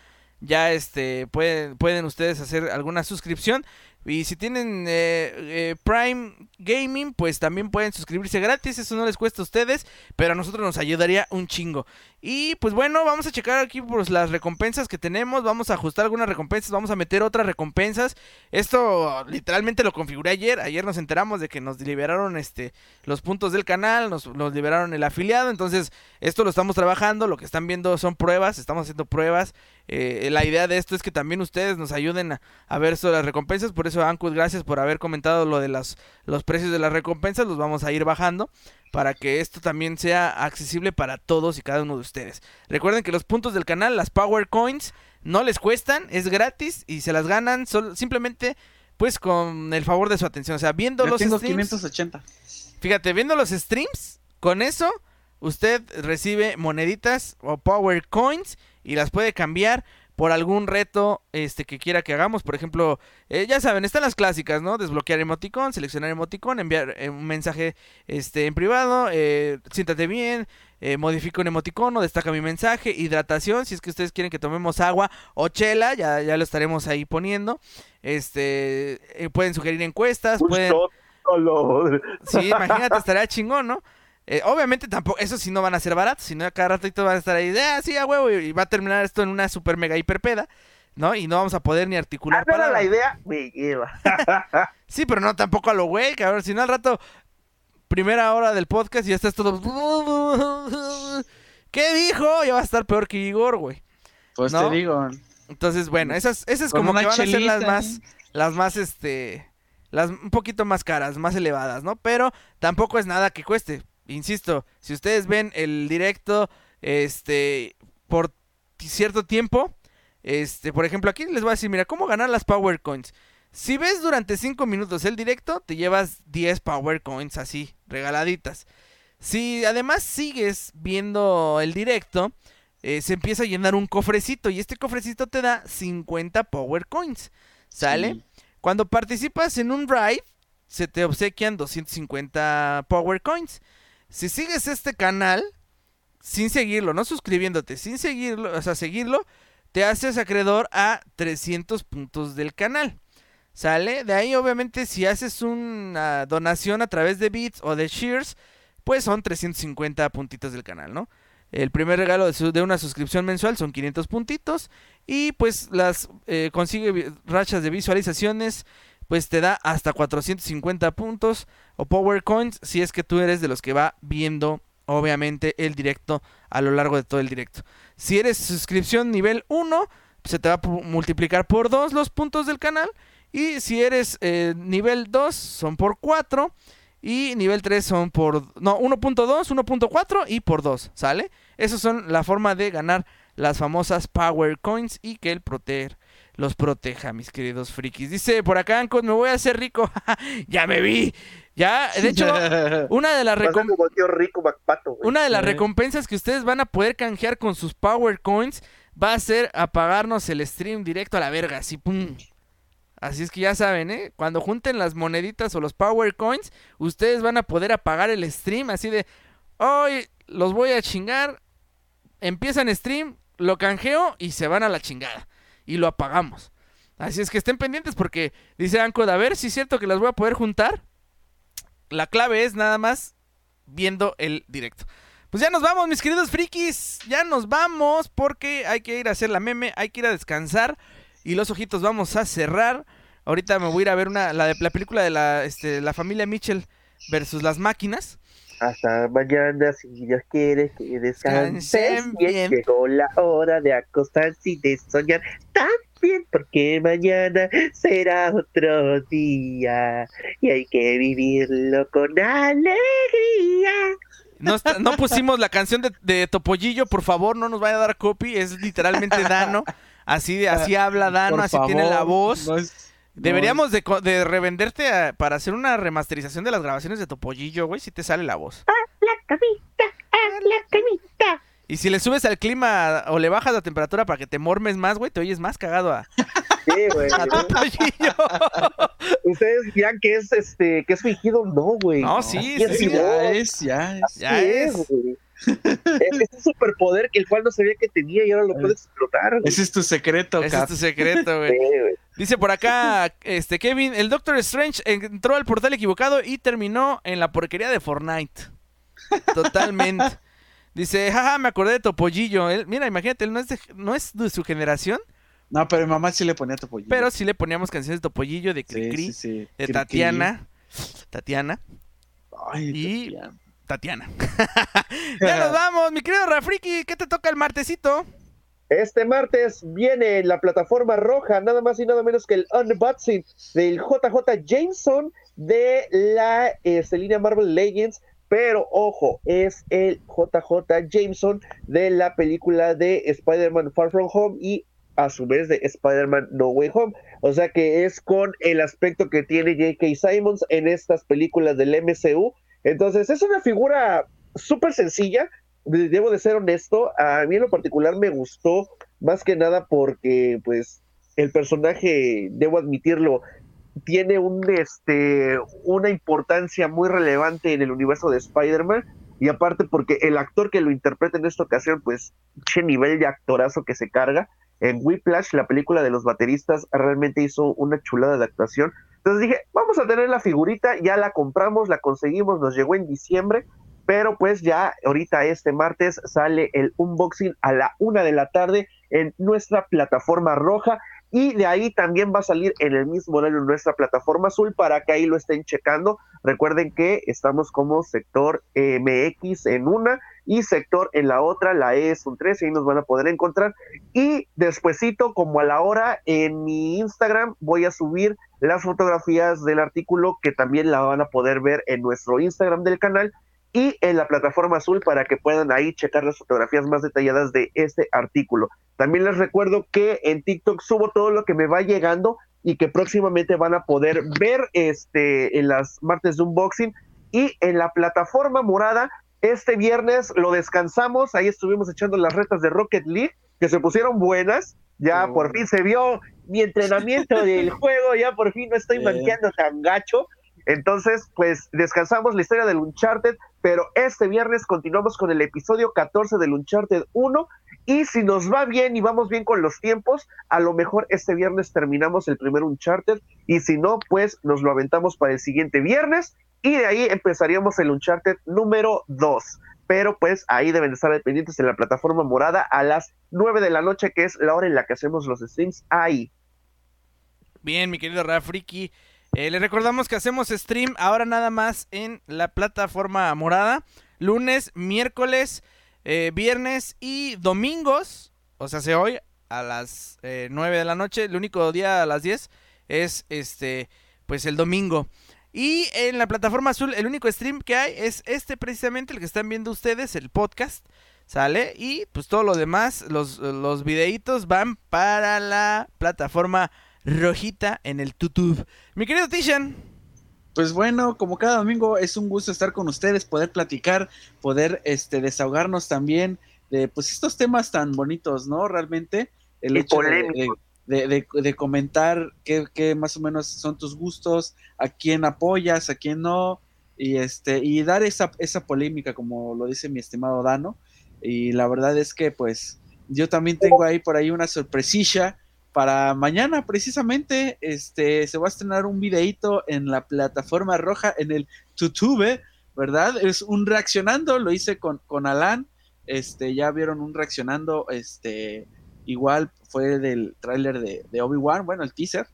ya este pueden pueden ustedes hacer alguna suscripción y si tienen eh, eh, Prime Gaming pues también pueden suscribirse gratis eso no les cuesta a ustedes pero a nosotros nos ayudaría un chingo. Y pues bueno vamos a checar aquí pues las recompensas que tenemos vamos a ajustar algunas recompensas vamos a meter otras recompensas. Esto literalmente lo configuré ayer ayer nos enteramos de que nos liberaron este los puntos del canal nos, nos liberaron el afiliado entonces esto lo estamos trabajando lo que están viendo son pruebas estamos haciendo pruebas eh, la idea de esto es que también ustedes nos ayuden a, a ver sobre las recompensas. Por eso, Ancus, gracias por haber comentado lo de las, los precios de las recompensas. Los vamos a ir bajando para que esto también sea accesible para todos y cada uno de ustedes. Recuerden que los puntos del canal, las Power Coins, no les cuestan, es gratis y se las ganan sol- simplemente pues con el favor de su atención. O sea, viendo Yo los tengo streams. 580. Fíjate, viendo los streams, con eso usted recibe moneditas o power coins y las puede cambiar por algún reto este que quiera que hagamos. Por ejemplo, eh, ya saben, están las clásicas, ¿no? Desbloquear emoticón, seleccionar emoticón, enviar eh, un mensaje este en privado, eh, siéntate bien, eh, modifica un emoticono, destaca mi mensaje, hidratación, si es que ustedes quieren que tomemos agua o chela, ya, ya lo estaremos ahí poniendo. Este, pueden sugerir encuestas, pueden... Sí, imagínate, estaría chingón, ¿no? Eh, obviamente tampoco, eso sí no van a ser baratos, sino a cada ratito van a estar ahí, de, ah, sí, a huevo, y va a terminar esto en una super mega hiper peda, ¿no? Y no vamos a poder ni articular Ah, la idea, me lleva. [laughs] Sí, pero no tampoco a lo güey, cabrón, si no al rato, primera hora del podcast y ya estás todo... ¿Qué dijo? Ya va a estar peor que Igor, güey. Pues ¿No? te digo. Entonces, bueno, esas, esas Con como que van a ser las más, ¿eh? las más, este, las un poquito más caras, más elevadas, ¿no? Pero tampoco es nada que cueste. Insisto, si ustedes ven el directo, este, por cierto tiempo, este, por ejemplo, aquí les voy a decir, mira, cómo ganar las Power Coins. Si ves durante 5 minutos el directo, te llevas 10 Power Coins así, regaladitas. Si además sigues viendo el directo, eh, se empieza a llenar un cofrecito y este cofrecito te da 50 Power Coins. ¿Sale? Sí. Cuando participas en un drive, se te obsequian 250 Power Coins. Si sigues este canal, sin seguirlo, no suscribiéndote, sin seguirlo, o sea, seguirlo, te haces acreedor a 300 puntos del canal. ¿Sale? De ahí, obviamente, si haces una donación a través de Bits o de Shears, pues son 350 puntitos del canal, ¿no? El primer regalo de, una suscripción mensual son 500 puntitos. Y pues las eh, consigue rachas de visualizaciones, pues te da hasta 450 puntos o Power Coins si es que tú eres de los que va viendo, obviamente, el directo a lo largo de todo el directo. Si eres suscripción nivel 1, se te va a multiplicar por 2 los puntos del canal. Y si eres eh, nivel 2, son por 4. Y nivel 3 son por... No, 1.2, 1.4 y por 2, ¿sale? Esas son la forma de ganar las famosas Power Coins y que el Proteger los proteja, mis queridos frikis. Dice por acá, Ancos, me voy a hacer rico. [laughs] ya me vi. Ya, de hecho, [laughs] una de las Va a ser recom- como el tío rico MacPato, güey. una de las recompensas que ustedes van a poder canjear con sus Power Coins va a ser apagarnos el stream directo a la verga, así pum. Así es que ya saben, ¿eh? Cuando junten las moneditas o los Power Coins, ustedes van a poder apagar el stream así de, hoy los voy a chingar, empiezan stream, lo canjeo y se van a la chingada. Y lo apagamos. Así es que estén pendientes porque dice Ancod, a ver si es cierto que las voy a poder juntar. La clave es nada más viendo el directo. Pues ya nos vamos, mis queridos frikis. Ya nos vamos porque hay que ir a hacer la meme, hay que ir a descansar. Y los ojitos vamos a cerrar. Ahorita me voy a ir a ver una, la, de, la película de la, este, la familia Mitchell versus las máquinas. Hasta mañana, si Dios quiere que descanses Descansen bien. bien. Llegó la hora de acostarse y de soñar también, porque mañana será otro día y hay que vivirlo con alegría. No, está- no [laughs] pusimos la canción de, de Topollillo, por favor, no nos vaya a dar copy. Es literalmente Dano. Así, así habla Dano, Por así tiene la voz. no es- Deberíamos de, co- de revenderte a- para hacer una remasterización de las grabaciones de Topollillo, güey, si te sale la voz. La camita, a la camita. Y si le subes al clima o le bajas la temperatura para que te mormes más, güey, te oyes más cagado a, Sí, güey. [laughs] a Topollillo. [laughs] Ustedes dirán que es este, que es fingido, no, güey. No, sí, sí. Ya es, ya es. Ya es. güey. Es, es un superpoder que el cual no sabía que tenía y ahora lo puede explotar. güey. Ese es tu secreto, Ese es tu secreto, [laughs] güey. Sí, güey. Dice por acá, este Kevin, el Doctor Strange entró al portal equivocado y terminó en la porquería de Fortnite. Totalmente. [laughs] Dice, jaja, me acordé de Topollillo. Él, mira, imagínate, él no es, de, no es de su generación, No, pero mi mamá sí le ponía tu pollito. pero sí le poníamos canciones de Topollillo, de Cricri, sí, sí. de. Tatiana. Tatiana. Ay, Y- Tatiana. Tatiana. [laughs] ya nos vamos, mi querido Rafriki, ¿qué te toca el martesito? Este martes viene en la plataforma roja nada más y nada menos que el unboxing del JJ Jameson de la este, línea Marvel Legends. Pero ojo, es el JJ Jameson de la película de Spider-Man Far From Home y a su vez de Spider-Man No Way Home. O sea que es con el aspecto que tiene J.K. Simons en estas películas del MCU. Entonces es una figura súper sencilla, de- debo de ser honesto, a mí en lo particular me gustó más que nada porque pues el personaje, debo admitirlo, tiene un este una importancia muy relevante en el universo de Spider-Man y aparte porque el actor que lo interpreta en esta ocasión pues che nivel de actorazo que se carga en Whiplash, la película de los bateristas, realmente hizo una chulada de actuación. Entonces dije, vamos a tener la figurita, ya la compramos, la conseguimos, nos llegó en diciembre, pero pues ya ahorita este martes sale el unboxing a la una de la tarde en nuestra plataforma roja y de ahí también va a salir en el mismo horario en nuestra plataforma azul para que ahí lo estén checando. Recuerden que estamos como sector MX en una y sector en la otra, la E es un 3 y ahí nos van a poder encontrar. Y despuesito, como a la hora, en mi Instagram voy a subir las fotografías del artículo que también la van a poder ver en nuestro Instagram del canal y en la plataforma azul para que puedan ahí checar las fotografías más detalladas de este artículo. También les recuerdo que en TikTok subo todo lo que me va llegando y que próximamente van a poder ver este en las martes de unboxing y en la plataforma morada este viernes lo descansamos, ahí estuvimos echando las retas de Rocket League que se pusieron buenas, ya Oh. por fin se vio mi entrenamiento [laughs] del juego, ya por fin no estoy manqueando tan gacho. Entonces, pues descansamos la historia del Uncharted, pero este viernes continuamos con el episodio 14 del Uncharted 1 y si nos va bien y vamos bien con los tiempos, a lo mejor este viernes terminamos el primer Uncharted y si no, pues nos lo aventamos para el siguiente viernes y de ahí empezaríamos el Uncharted número 2. Pero pues ahí deben estar pendientes en la plataforma morada a las 9 de la noche, que es la hora en la que hacemos los streams ahí. Bien, mi querido Rafriki. Eh, le recordamos que hacemos stream ahora nada más en la plataforma morada. Lunes, miércoles, eh, viernes y domingos. O sea, se hoy a las eh, 9 de la noche. El único día a las 10 es este, pues el domingo. Y en la plataforma azul, el único stream que hay es este precisamente, el que están viendo ustedes, el podcast. ¿Sale? Y pues todo lo demás, los, los videitos van para la plataforma rojita en el YouTube. Mi querido Tishan. Pues bueno, como cada domingo es un gusto estar con ustedes, poder platicar, poder este desahogarnos también de pues estos temas tan bonitos, ¿no? Realmente el Y hecho polémicos. De- de- comentar qué, qué más o menos son tus gustos, a quién apoyas, a quién no, y este y dar esa, esa polémica, como lo dice mi estimado Dano. Y la verdad es que pues yo también tengo ahí por ahí una sorpresilla para mañana precisamente este se va a estrenar un videíto en la plataforma roja en el YouTube, ¿verdad? Es un reaccionando, lo hice con, con Alan, este ya vieron un reaccionando, este igual fue del tráiler de, de Obi-Wan, bueno, el teaser.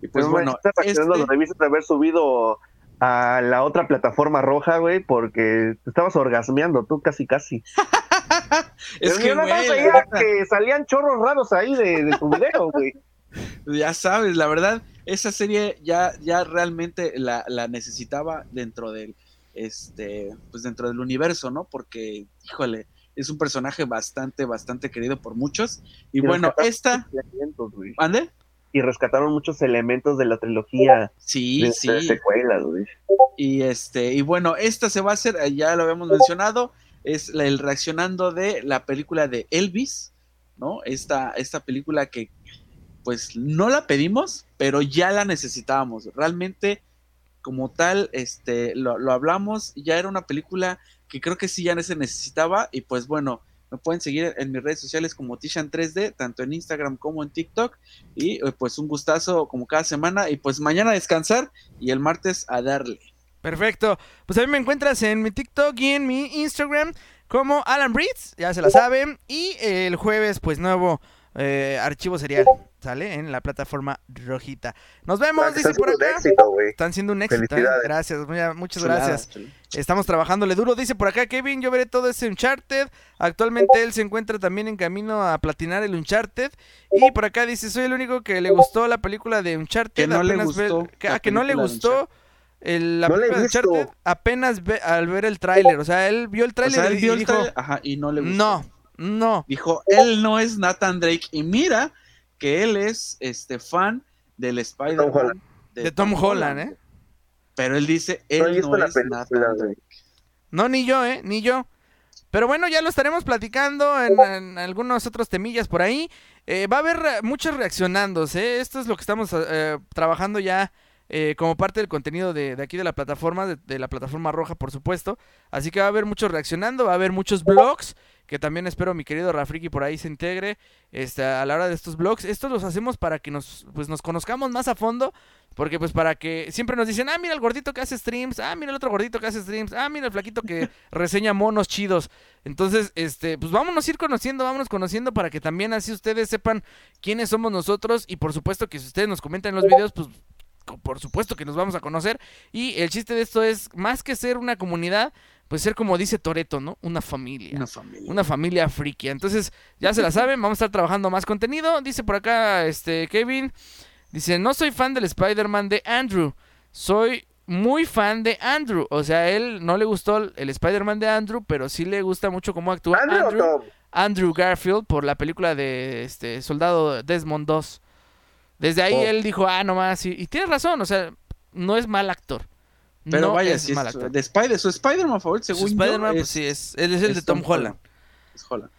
Y pues Pues bueno, este- lo debiste de haber subido a la otra plataforma roja, güey, porque te estabas orgasmeando tú casi casi. [laughs] es que güey, que salían chorros raros ahí de, de tu video, güey. [laughs] ya sabes, la verdad, esa serie ya, ya realmente la, la necesitaba dentro del, este, pues dentro del universo, ¿no? Porque, híjole, es un personaje bastante, bastante querido por muchos. Y, bueno, esta. ¿ande? Y rescataron muchos elementos de la trilogía Sí, de, sí. de secuelas, güey. Y este, y bueno, esta se va a hacer, ya lo habíamos mencionado, es la- el reaccionando de la película de Elvis, ¿no? Esta, esta película que pues no la pedimos, pero ya la necesitábamos. Realmente, como tal, este, lo, lo hablamos, ya era una película que creo que sí ya se necesitaba. Y pues bueno, me pueden seguir en mis redes sociales como Tishan 3D, tanto en Instagram como en TikTok. Y eh, pues un gustazo como cada semana. Y pues mañana a descansar y el martes a darle. Perfecto. Pues a mí me encuentras en mi TikTok y en mi Instagram como Alan Breeds, ya se la saben. Y el jueves, pues nuevo eh, archivo serial, ¿sale? En la plataforma rojita. Nos vemos, que dice por un acá. éxito, güey. Están siendo un éxito. ¿eh? Felicidades. Gracias, muchas Chulada, gracias. chulada. Estamos trabajándole duro, dice por acá Kevin, yo veré todo ese Uncharted. Actualmente él se encuentra también en camino a platinar el Uncharted. Y por acá dice, soy el único que le gustó la película de Uncharted. Que no le apenas ve- gustó que, la ah, que no le gustó el- la No película de. Uncharted apenas ve- al ver el tráiler. O sea, él vio el O tráiler sea, y, el dijo, trailer, ajá, y no le gustó. no, no. Dijo, él no es Nathan Drake. Y mira que él es este fan del Spider-Man Holland. De Tom Holland, ¿eh? Pero él dice, él no es película. Drake. No, ni yo, ¿eh? Ni yo. Pero bueno, ya lo estaremos platicando en, en algunos otros temillas por ahí. Eh, va a haber re- muchos reaccionandos, ¿eh? Esto es lo que estamos eh, trabajando ya eh, como parte del contenido de, de aquí de la plataforma, de, de la plataforma roja, por supuesto. Así que va a haber muchos reaccionando, va a haber muchos blogs, que también espero mi querido Rafriki por ahí se integre este, a la hora de estos blogs. Estos los hacemos para que nos, pues, nos conozcamos más a fondo, porque pues para que siempre nos dicen, ah, mira el gordito que hace streams, ah, mira el otro gordito que hace streams, ah, mira el flaquito que [laughs] reseña monos chidos. Entonces, este, pues vámonos a ir conociendo, vámonos conociendo para que también así ustedes sepan quiénes somos nosotros y por supuesto que si ustedes nos comentan en los videos, pues por supuesto que nos vamos a conocer y el chiste de esto es más que ser una comunidad, pues ser como dice Toreto, ¿no? Una familia. Una familia. Una familia friki. Entonces, ya se la saben, vamos a estar trabajando más contenido. Dice por acá este Kevin, dice, "No soy fan del Spider-Man de Andrew. Soy muy fan de Andrew." O sea, él no le gustó el- Spider-Man de Andrew, pero sí le gusta mucho cómo actúa ¿Andrew o Andrew, Tom? Andrew Garfield por la película de este Soldado Desmond 2. Desde ahí Oh. él dijo, ah, nomás, y, y tienes razón, o sea, no es mal actor. Pero no vaya, es si es de Spider, su Spider-Man favorito, Su según Spider-Man, yo, pues sí, es, él es el de Tom, Holland. Es Holland.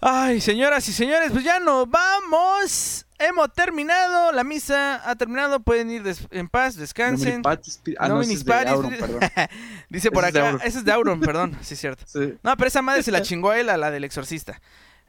Ay, señoras y señores, pues ya nos vamos. Hemos terminado, la misa ha terminado, pueden ir en paz, descansen. Pi- Ah, no, Nominis es de Patis. Auron, [laughs] perdón. Dice por acá, ese es de Auron, perdón, sí es cierto. [laughs] Sí. No, pero esa madre se la [laughs] chingó a él, a la del exorcista.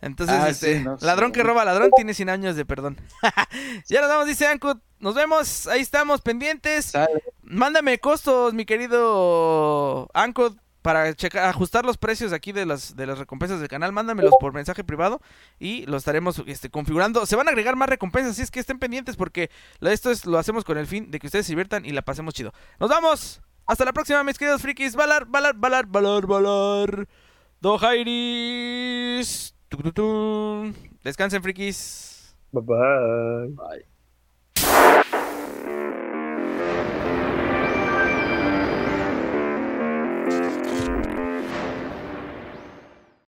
Entonces, Ah, este, sí, no, sí, ladrón que roba ladrón tiene 100 años de perdón. [laughs] ya nos vamos, dice Ankut. Nos vemos, ahí estamos pendientes. Sale. Mándame costos, mi querido Ankut, para checar, ajustar los precios aquí de las, de las recompensas del canal. Mándamelos por mensaje privado y lo estaremos este, configurando. Se van a agregar más recompensas, así es que estén pendientes porque esto es, lo hacemos con el fin de que ustedes se diviertan y la pasemos chido. Nos vamos. Hasta la próxima, mis queridos frikis. Valar, valar, valar, valar, valar. Dojairis. Descansen, frikis. Bye bye. Bye.